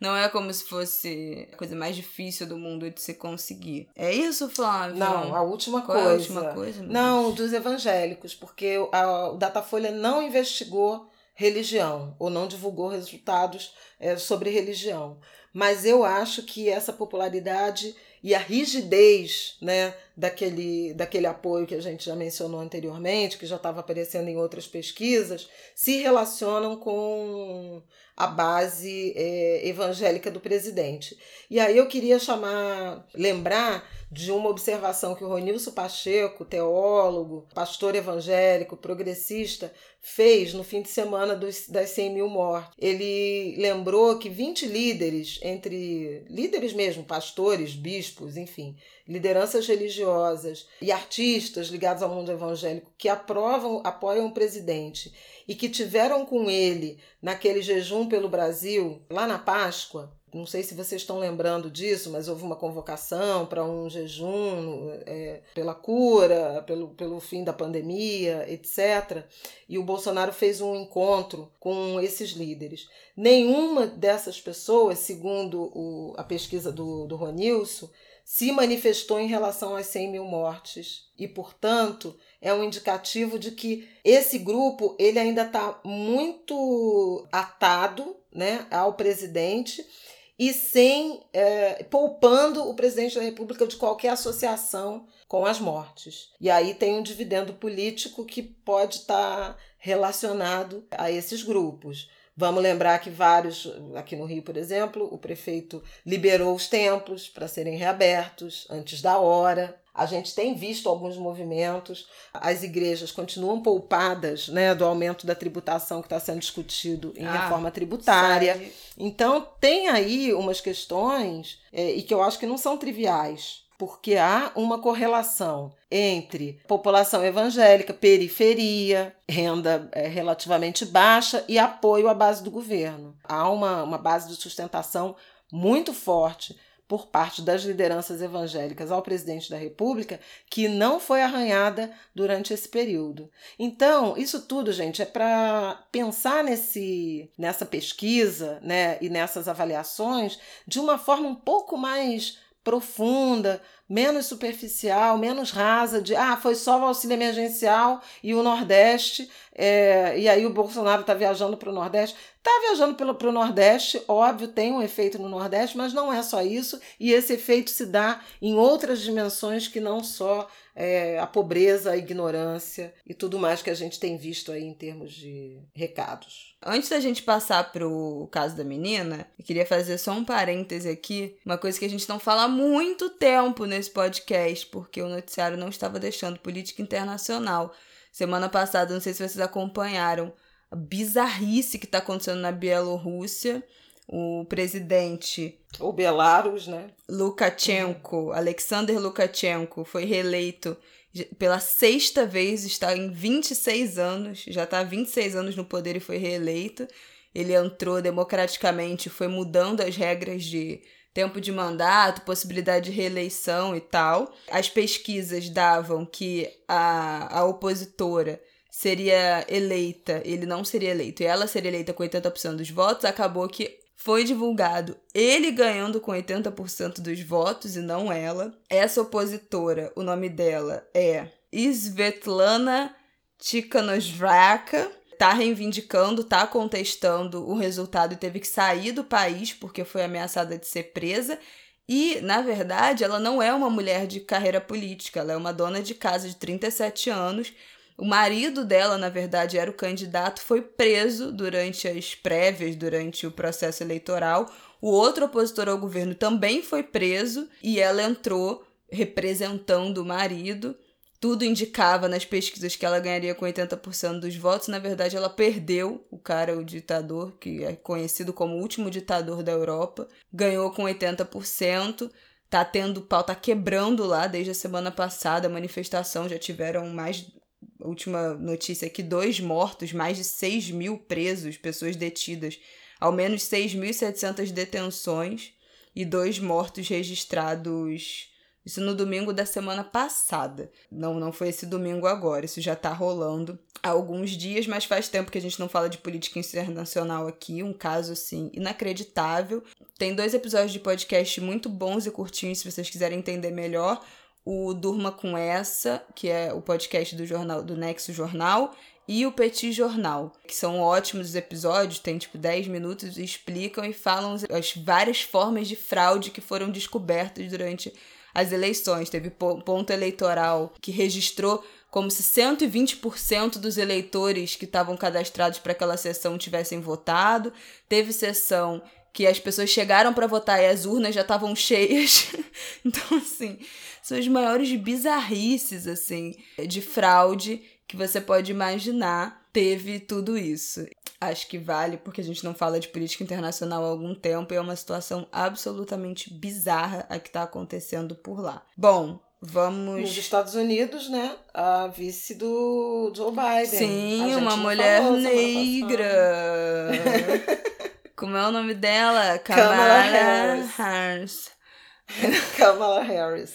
não é como se fosse a coisa mais difícil do mundo de se conseguir. É isso, Flávio? Não, a última Qual coisa. É a última coisa? Não, dos evangélicos, porque a, o Datafolha não investigou religião ou não divulgou resultados é, sobre religião. Mas eu acho que essa popularidade e a rigidez né, daquele, daquele apoio que a gente já mencionou anteriormente, que já estava aparecendo em outras pesquisas, se relacionam com a base é, evangélica do presidente. E aí eu queria chamar, lembrar de uma observação que o Ronilson Pacheco, teólogo, pastor evangélico, progressista, fez no fim de semana dos, das 100 mil mortes. Ele lembrou que 20 líderes, entre líderes mesmo, pastores, bispos, enfim, lideranças religiosas e artistas ligados ao mundo evangélico que aprovam, apoiam o presidente e que tiveram com ele naquele jejum pelo Brasil, lá na Páscoa, não sei se vocês estão lembrando disso, mas houve uma convocação para um jejum é, pela cura, pelo, pelo fim da pandemia, etc. E o Bolsonaro fez um encontro com esses líderes. Nenhuma dessas pessoas, segundo o, a pesquisa do, do Ronilson, se manifestou em relação às 100 mil mortes e, portanto, é um indicativo de que esse grupo ele ainda está muito atado né, ao presidente e sem é, poupando o presidente da República de qualquer associação com as mortes. E aí tem um dividendo político que pode estar tá relacionado a esses grupos. Vamos lembrar que vários, aqui no Rio, por exemplo, o prefeito liberou os templos para serem reabertos antes da hora. A gente tem visto alguns movimentos, as igrejas continuam poupadas né, do aumento da tributação que está sendo discutido em ah, reforma tributária. Sério? Então, tem aí umas questões é, e que eu acho que não são triviais porque há uma correlação entre população evangélica, periferia, renda é, relativamente baixa e apoio à base do governo. Há uma, uma base de sustentação muito forte por parte das lideranças evangélicas ao presidente da República que não foi arranhada durante esse período. Então, isso tudo, gente, é para pensar nesse nessa pesquisa, né, e nessas avaliações de uma forma um pouco mais profunda, menos superficial, menos rasa, de ah, foi só o auxílio emergencial e o Nordeste, é, e aí o Bolsonaro está viajando para o Nordeste. Está viajando para o Nordeste, óbvio, tem um efeito no Nordeste, mas não é só isso, e esse efeito se dá em outras dimensões que não só é, a pobreza, a ignorância e tudo mais que a gente tem visto aí em termos de recados. Antes da gente passar pro caso da menina, eu queria fazer só um parêntese aqui, uma coisa que a gente não fala há muito tempo nesse podcast, porque o noticiário não estava deixando política internacional. Semana passada, não sei se vocês acompanharam, bizarrice que está acontecendo na Bielorrússia o presidente. O Belarus, né? Lukashenko, Alexander Lukashenko, foi reeleito pela sexta vez, está em 26 anos, já está há 26 anos no poder e foi reeleito. Ele entrou democraticamente, foi mudando as regras de tempo de mandato, possibilidade de reeleição e tal. As pesquisas davam que a, a opositora seria eleita, ele não seria eleito, e ela seria eleita com 80% dos votos, acabou que foi divulgado ele ganhando com 80% dos votos e não ela. Essa opositora, o nome dela é Svetlana Tikhanovskaya, tá reivindicando, tá contestando o resultado e teve que sair do país porque foi ameaçada de ser presa. E, na verdade, ela não é uma mulher de carreira política, ela é uma dona de casa de 37 anos O marido dela, na verdade, era o candidato, foi preso durante as prévias, durante o processo eleitoral. O outro opositor ao governo também foi preso e ela entrou representando o marido. Tudo indicava nas pesquisas que ela ganharia com 80% dos votos. Na verdade, ela perdeu o cara, o ditador, que é conhecido como o último ditador da Europa. Ganhou com 80%. Tá tendo pau, tá quebrando lá desde a semana passada a manifestação. Já tiveram mais. Última notícia aqui: dois mortos, mais de 6 mil presos, pessoas detidas. Ao menos 6.700 detenções e dois mortos registrados isso no domingo da semana passada. Não, não foi esse domingo agora. Isso já tá rolando há alguns dias, mas faz tempo que a gente não fala de política internacional aqui. Um caso, assim, inacreditável. Tem dois episódios de podcast muito bons e curtinhos, se vocês quiserem entender melhor. O Durma com Essa, que é o podcast do jornal do Nexo Jornal, e o Petit Jornal, que são ótimos episódios, tem tipo 10 minutos, explicam e falam as várias formas de fraude que foram descobertas durante as eleições. Teve ponto eleitoral que registrou como se 120% dos eleitores que estavam cadastrados para aquela sessão tivessem votado. Teve sessão que as pessoas chegaram para votar e as urnas já estavam cheias. então, assim, são as maiores bizarrices, assim, de fraude que você pode imaginar. Teve tudo isso acho que vale, porque a gente não fala de política internacional há algum tempo e é uma situação absolutamente bizarra a que está acontecendo por lá. Bom, Vamos. Nos Estados Unidos, né? A vice do Joe Biden. Sim, uma mulher negra. Como é o nome dela? Kamala, Harris. Harris. Kamala Harris.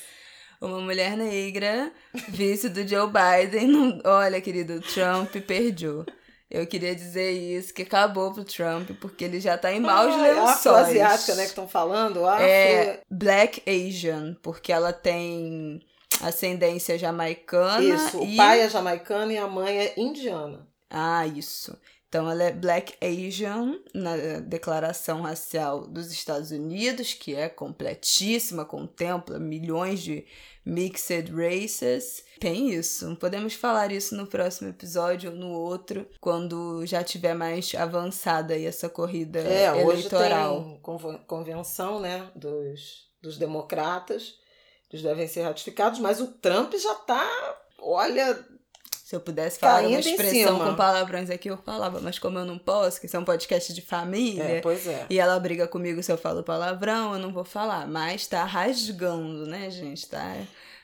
Uma mulher negra, vice do Joe Biden. Olha, querido, Trump perdeu. Eu queria dizer isso, que acabou pro Trump, porque ele já tá em maus ah, lençóis. asiática né, que estão falando? Afro... É Black Asian, porque ela tem ascendência jamaicana. Isso, o pai é jamaicano e a mãe é indiana. Ah, isso. Então ela é Black Asian na Declaração Racial dos Estados Unidos, que é completíssima, contempla milhões de mixed races. Tem isso. Podemos falar isso no próximo episódio ou no outro, quando já tiver mais avançada aí essa corrida é, eleitoral. Hoje tem convenção, né, dos, dos democratas. Eles devem ser ratificados, mas o Trump já tá, olha, se eu pudesse falar uma expressão com palavrões aqui, eu falava, mas como eu não posso, que isso é um podcast de família. É, pois é. E ela briga comigo se eu falo palavrão, eu não vou falar. Mas tá rasgando, né, gente? Tá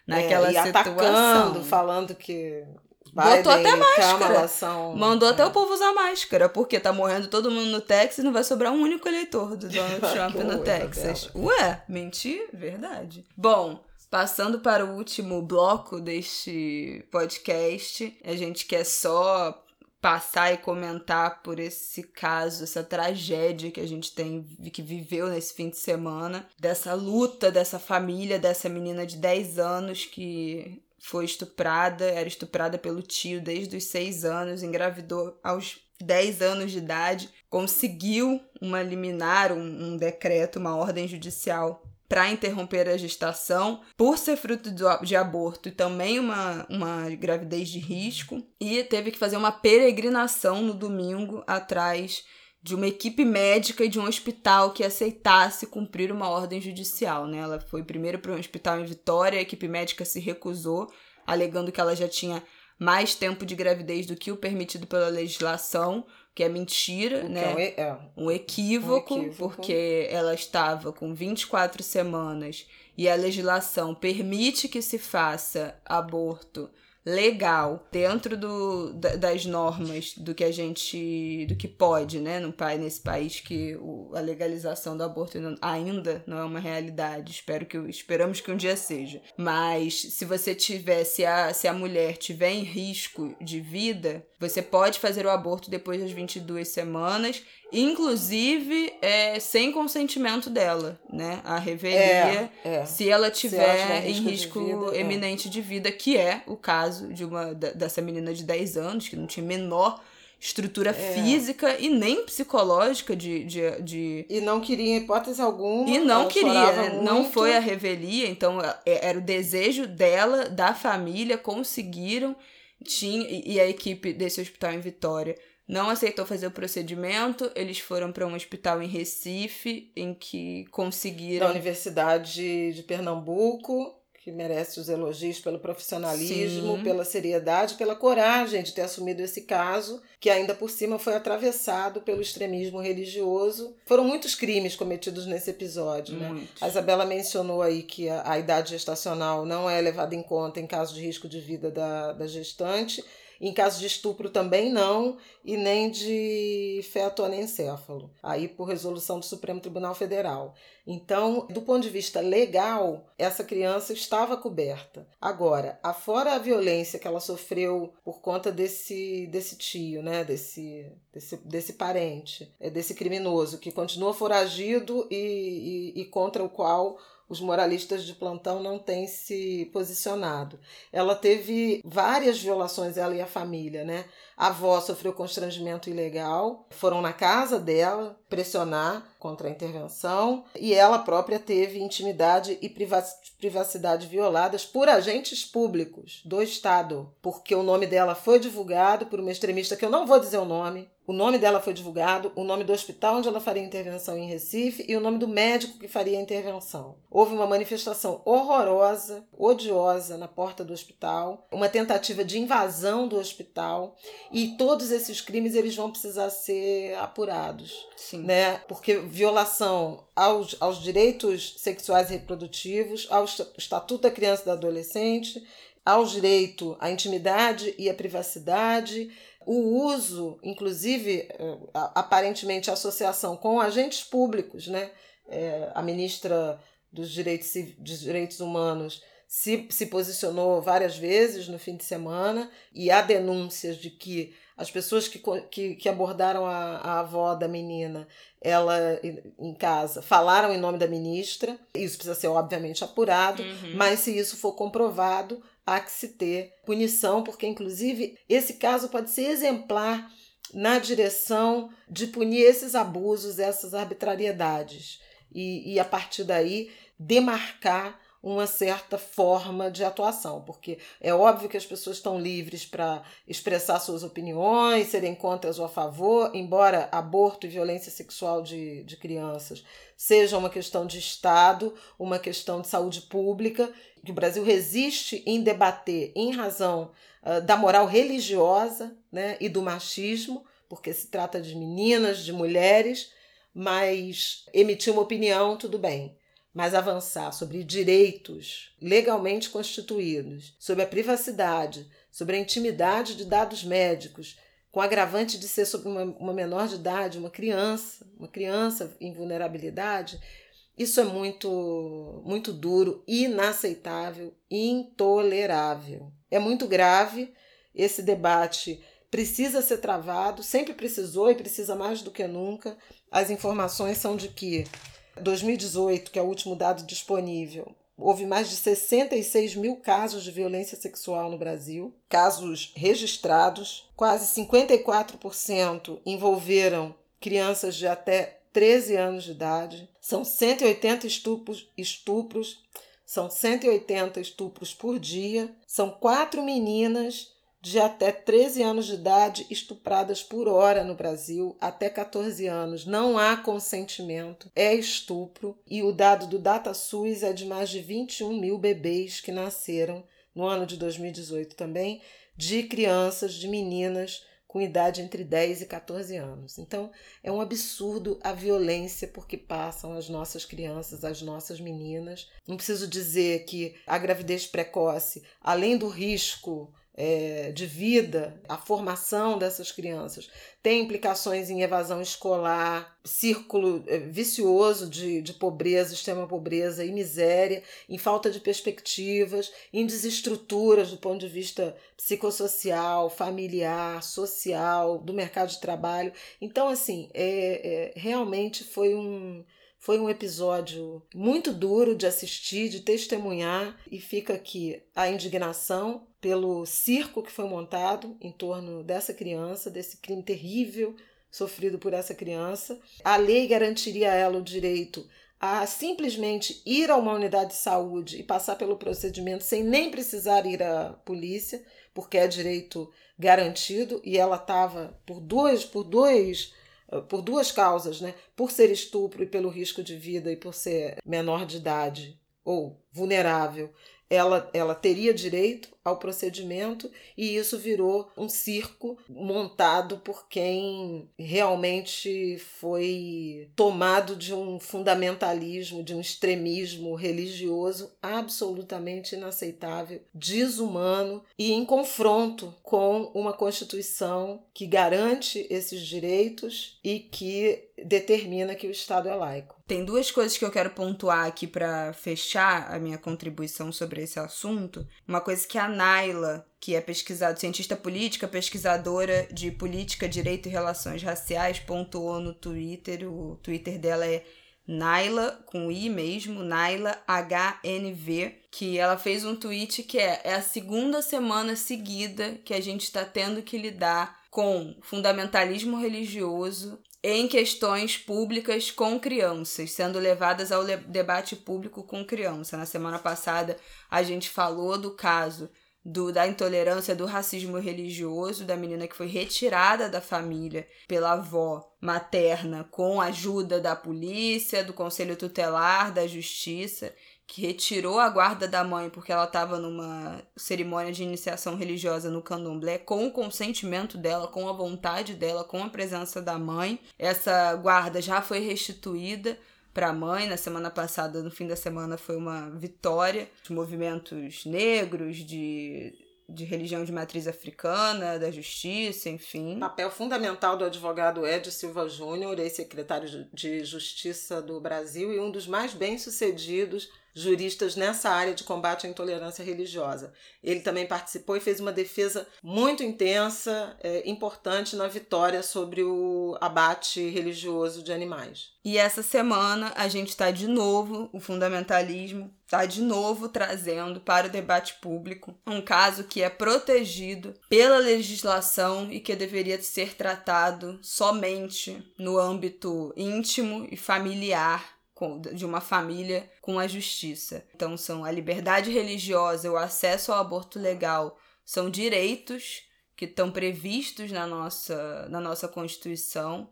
naquela é, e situação. atacando, falando que. Biden Botou até máscara. Mandou é. até o povo usar máscara, porque tá morrendo todo mundo no Texas e não vai sobrar um único eleitor do Donald Trump no Texas. Ué, mentir? Verdade. Bom, Passando para o último bloco deste podcast, a gente quer só passar e comentar por esse caso, essa tragédia que a gente tem que viveu nesse fim de semana, dessa luta dessa família, dessa menina de 10 anos que foi estuprada, era estuprada pelo tio desde os 6 anos, engravidou aos 10 anos de idade, conseguiu uma liminar, um, um decreto, uma ordem judicial para interromper a gestação, por ser fruto de aborto e também uma, uma gravidez de risco, e teve que fazer uma peregrinação no domingo atrás de uma equipe médica e de um hospital que aceitasse cumprir uma ordem judicial. Né? Ela foi primeiro para um hospital em Vitória, a equipe médica se recusou, alegando que ela já tinha mais tempo de gravidez do que o permitido pela legislação, que é mentira, né? É um, é. um, equívoco, um equívoco, porque ela estava com 24 semanas e a legislação permite que se faça aborto legal dentro do, das normas do que a gente do que pode né no pai nesse país que o, a legalização do aborto ainda não é uma realidade espero que esperamos que um dia seja mas se você tiver se a, se a mulher tiver em risco de vida você pode fazer o aborto depois das 22 semanas inclusive é, sem consentimento dela, né? A revelia, é, é. se ela tiver, se ela em risco, de vida, é. eminente de vida, que é o caso de uma dessa menina de 10 anos, que não tinha menor estrutura é. física e nem psicológica de, de, de... E não queria, em hipótese alguma. E não queria, né? não foi a revelia, então é, era o desejo dela, da família, conseguiram tinha e a equipe desse hospital em Vitória não aceitou fazer o procedimento, eles foram para um hospital em Recife, em que conseguiram. Da Universidade de Pernambuco, que merece os elogios pelo profissionalismo, Sim. pela seriedade, pela coragem de ter assumido esse caso, que ainda por cima foi atravessado pelo extremismo religioso. Foram muitos crimes cometidos nesse episódio. Né? A Isabela mencionou aí que a, a idade gestacional não é levada em conta em caso de risco de vida da, da gestante. Em caso de estupro também não, e nem de feto anencéfalo, aí por resolução do Supremo Tribunal Federal. Então, do ponto de vista legal, essa criança estava coberta. Agora, afora a violência que ela sofreu por conta desse, desse tio, né, desse, desse, desse parente, é, desse criminoso que continua foragido e, e, e contra o qual os moralistas de plantão não têm se posicionado. Ela teve várias violações, ela e a família, né? A avó sofreu constrangimento ilegal, foram na casa dela pressionar contra a intervenção e ela própria teve intimidade e privacidade violadas por agentes públicos do Estado, porque o nome dela foi divulgado por uma extremista que eu não vou dizer o nome, o nome dela foi divulgado, o nome do hospital onde ela faria intervenção em Recife e o nome do médico que faria a intervenção. Houve uma manifestação horrorosa, odiosa na porta do hospital, uma tentativa de invasão do hospital e todos esses crimes eles vão precisar ser apurados, Sim. né? Porque violação aos, aos direitos sexuais e reprodutivos, ao Estatuto da Criança e do Adolescente, ao direito à intimidade e à privacidade, o uso, inclusive, eh, aparentemente, a associação com agentes públicos, né? É, a ministra dos Direitos, dos Direitos Humanos se, se posicionou várias vezes no fim de semana e há denúncias de que as pessoas que, que, que abordaram a, a avó da menina ela em casa falaram em nome da ministra. Isso precisa ser obviamente apurado, uhum. mas se isso for comprovado, há que se ter punição, porque inclusive esse caso pode ser exemplar na direção de punir esses abusos, essas arbitrariedades e, e a partir daí demarcar uma certa forma de atuação, porque é óbvio que as pessoas estão livres para expressar suas opiniões, serem contra ou a favor, embora aborto e violência sexual de, de crianças seja uma questão de Estado, uma questão de saúde pública, que o Brasil resiste em debater em razão uh, da moral religiosa né, e do machismo, porque se trata de meninas, de mulheres, mas emitir uma opinião, tudo bem mas avançar sobre direitos legalmente constituídos, sobre a privacidade, sobre a intimidade de dados médicos, com agravante de ser sobre uma, uma menor de idade, uma criança, uma criança em vulnerabilidade, isso é muito, muito duro, inaceitável, intolerável. É muito grave. Esse debate precisa ser travado, sempre precisou e precisa mais do que nunca. As informações são de que 2018, que é o último dado disponível, houve mais de 66 mil casos de violência sexual no Brasil, casos registrados, quase 54% envolveram crianças de até 13 anos de idade, são 180 estupros, estupros são 180 estupros por dia, são quatro meninas de até 13 anos de idade estupradas por hora no Brasil, até 14 anos. Não há consentimento, é estupro. E o dado do DataSUS é de mais de 21 mil bebês que nasceram no ano de 2018 também, de crianças, de meninas com idade entre 10 e 14 anos. Então, é um absurdo a violência porque passam as nossas crianças, as nossas meninas. Não preciso dizer que a gravidez precoce, além do risco é, de vida, a formação dessas crianças, tem implicações em evasão escolar, círculo é, vicioso de, de pobreza, extrema pobreza e miséria, em falta de perspectivas, em desestruturas do ponto de vista psicossocial, familiar, social, do mercado de trabalho. Então, assim, é, é realmente foi um foi um episódio muito duro de assistir, de testemunhar, e fica aqui a indignação pelo circo que foi montado em torno dessa criança, desse crime terrível sofrido por essa criança. A lei garantiria a ela o direito a simplesmente ir a uma unidade de saúde e passar pelo procedimento sem nem precisar ir à polícia, porque é direito garantido e ela estava por duas por dois por duas causas, né? Por ser estupro e pelo risco de vida e por ser menor de idade ou vulnerável, ela, ela teria direito ao procedimento e isso virou um circo montado por quem realmente foi tomado de um fundamentalismo, de um extremismo religioso absolutamente inaceitável, desumano e em confronto com uma Constituição que garante esses direitos e que determina que o Estado é laico. Tem duas coisas que eu quero pontuar aqui para fechar a minha contribuição sobre esse assunto. Uma coisa que a Naila, que é pesquisadora, cientista política, pesquisadora de política, direito e relações raciais, pontuou no Twitter. O Twitter dela é Naila, com I mesmo, Naila HNV, que ela fez um tweet que é, é a segunda semana seguida que a gente está tendo que lidar com fundamentalismo religioso em questões públicas com crianças, sendo levadas ao debate público com criança. Na semana passada, a gente falou do caso do, da intolerância, do racismo religioso, da menina que foi retirada da família pela avó materna com a ajuda da polícia, do conselho tutelar, da justiça que retirou a guarda da mãe porque ela estava numa cerimônia de iniciação religiosa no candomblé, com o consentimento dela, com a vontade dela, com a presença da mãe. Essa guarda já foi restituída para a mãe. Na semana passada, no fim da semana, foi uma vitória. Os movimentos negros de de religião de matriz africana, da justiça, enfim. Papel fundamental do advogado Ed Silva Júnior, ex-secretário de Justiça do Brasil e um dos mais bem-sucedidos juristas nessa área de combate à intolerância religiosa. Ele também participou e fez uma defesa muito intensa, é, importante na vitória sobre o abate religioso de animais. E essa semana a gente está de novo, o fundamentalismo está de novo trazendo para o debate público um caso que é protegido pela legislação e que deveria ser tratado somente no âmbito íntimo e familiar de uma família com a justiça. Então, são a liberdade religiosa, o acesso ao aborto legal, são direitos que estão previstos na nossa, na nossa Constituição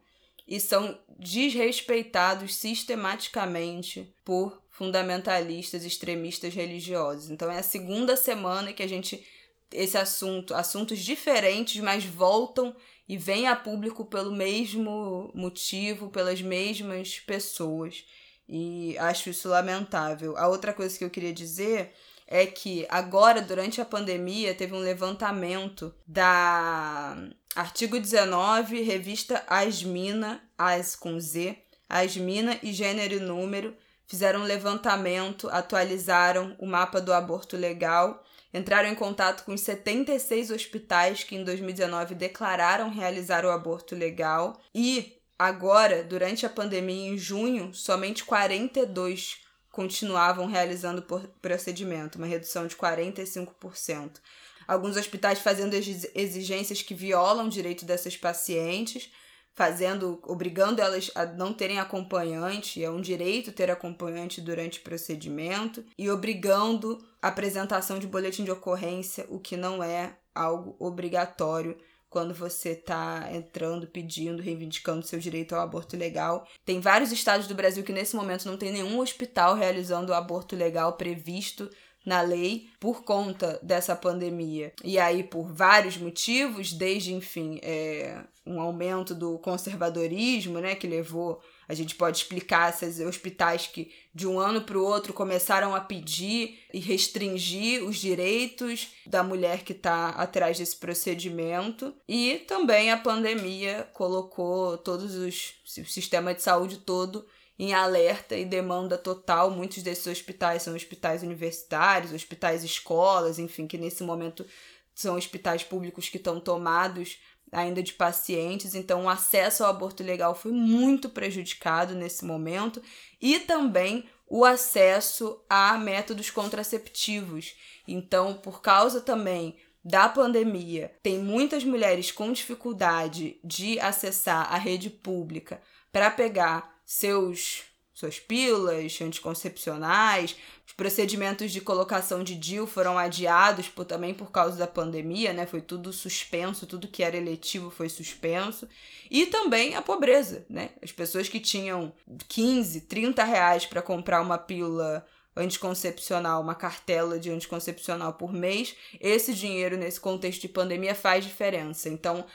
e são desrespeitados sistematicamente por fundamentalistas extremistas religiosos. Então, é a segunda semana que a gente. Esse assunto, assuntos diferentes, mas voltam e vêm a público pelo mesmo motivo, pelas mesmas pessoas. E acho isso lamentável. A outra coisa que eu queria dizer é que agora, durante a pandemia, teve um levantamento da artigo 19, revista Asmina, As com Z, Asmina e Gênero e Número, fizeram um levantamento, atualizaram o mapa do aborto legal, entraram em contato com os 76 hospitais que em 2019 declararam realizar o aborto legal e Agora, durante a pandemia em junho, somente 42 continuavam realizando o procedimento, uma redução de 45%. Alguns hospitais fazendo exigências que violam o direito dessas pacientes, fazendo, obrigando elas a não terem acompanhante, é um direito ter acompanhante durante o procedimento, e obrigando a apresentação de boletim de ocorrência, o que não é algo obrigatório quando você está entrando, pedindo, reivindicando seu direito ao aborto legal. Tem vários estados do Brasil que nesse momento não tem nenhum hospital realizando o aborto legal previsto na lei por conta dessa pandemia. E aí, por vários motivos, desde, enfim, é, um aumento do conservadorismo, né, que levou a gente pode explicar esses hospitais que de um ano para o outro começaram a pedir e restringir os direitos da mulher que está atrás desse procedimento. E também a pandemia colocou todos os o sistema de saúde todo em alerta e demanda total. Muitos desses hospitais são hospitais universitários, hospitais escolas, enfim, que nesse momento são hospitais públicos que estão tomados ainda de pacientes, então o acesso ao aborto legal foi muito prejudicado nesse momento e também o acesso a métodos contraceptivos. Então, por causa também da pandemia, tem muitas mulheres com dificuldade de acessar a rede pública para pegar seus suas pílulas anticoncepcionais. Os procedimentos de colocação de DIL foram adiados por, também por causa da pandemia, né? Foi tudo suspenso, tudo que era eletivo foi suspenso. E também a pobreza, né? As pessoas que tinham 15, 30 reais para comprar uma pílula anticoncepcional, uma cartela de anticoncepcional por mês, esse dinheiro nesse contexto de pandemia faz diferença. Então,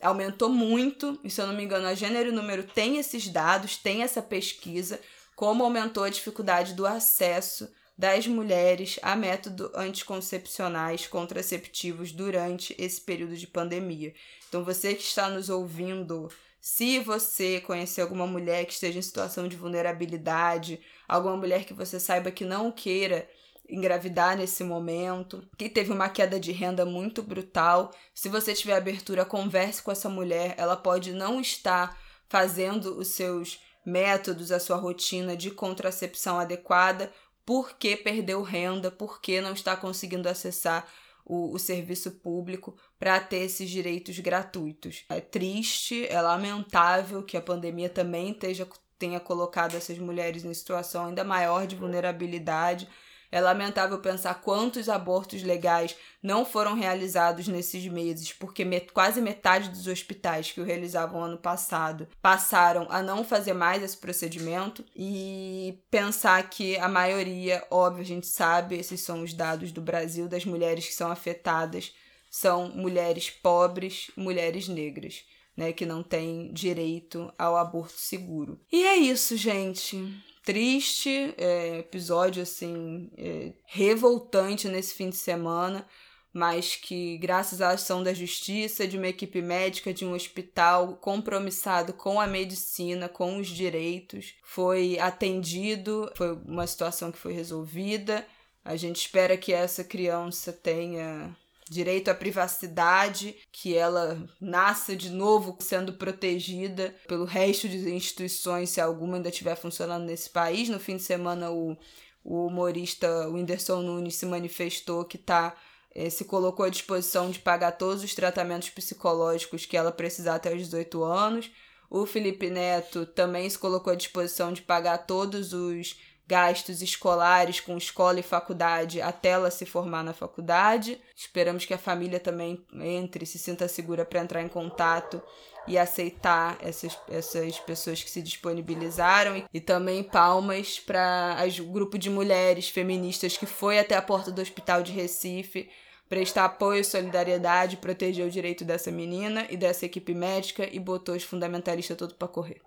aumentou muito, e se eu não me engano, a Gênero e Número tem esses dados, tem essa pesquisa, como aumentou a dificuldade do acesso das mulheres a métodos anticoncepcionais contraceptivos durante esse período de pandemia. Então, você que está nos ouvindo, se você conhecer alguma mulher que esteja em situação de vulnerabilidade, alguma mulher que você saiba que não queira engravidar nesse momento, que teve uma queda de renda muito brutal. Se você tiver abertura, converse com essa mulher. Ela pode não estar fazendo os seus métodos, a sua rotina de contracepção adequada, porque perdeu renda, porque não está conseguindo acessar o, o serviço público para ter esses direitos gratuitos. É triste, é lamentável que a pandemia também esteja, tenha colocado essas mulheres em situação ainda maior de vulnerabilidade é lamentável pensar quantos abortos legais não foram realizados nesses meses, porque met quase metade dos hospitais que o realizavam ano passado passaram a não fazer mais esse procedimento e pensar que a maioria, óbvio, a gente sabe, esses são os dados do Brasil, das mulheres que são afetadas, são mulheres pobres, mulheres negras. Né, que não têm direito ao aborto seguro. E é isso, gente triste, é, episódio assim, é, revoltante nesse fim de semana, mas que, graças à ação da justiça, de uma equipe médica, de um hospital compromissado com a medicina, com os direitos, foi atendido, foi uma situação que foi resolvida. A gente espera que essa criança tenha direito à privacidade, que ela nasça de novo sendo protegida pelo resto de instituições, se alguma ainda estiver funcionando nesse país. No fim de semana, o, o humorista Whindersson Nunes se manifestou que tá, eh, se colocou à disposição de pagar todos os tratamentos psicológicos que ela precisar até os 18 anos. O Felipe Neto também se colocou à disposição de pagar todos os gastos escolares com escola e faculdade até ela se formar na faculdade. Esperamos que a família também entre, se sinta segura para entrar em contato e aceitar essas, essas pessoas que se disponibilizaram. E também palmas para o grupo de mulheres feministas que foi até a porta do hospital de Recife prestar apoio, solidariedade, proteger o direito dessa menina e dessa equipe médica e botou os fundamentalistas todos para correr.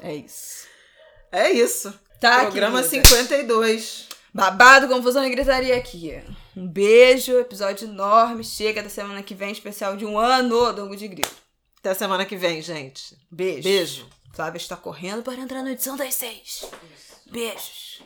É isso. É isso. Tá, Programa querida. 52. Babado, confusão e gritaria aqui. Um beijo, episódio enorme. Chega da semana que vem, especial de um ano do Angu de Grilo. Até semana que vem, gente. Beijo. Beijo. Flávia está correndo para entrar na edição das seis. Beijos.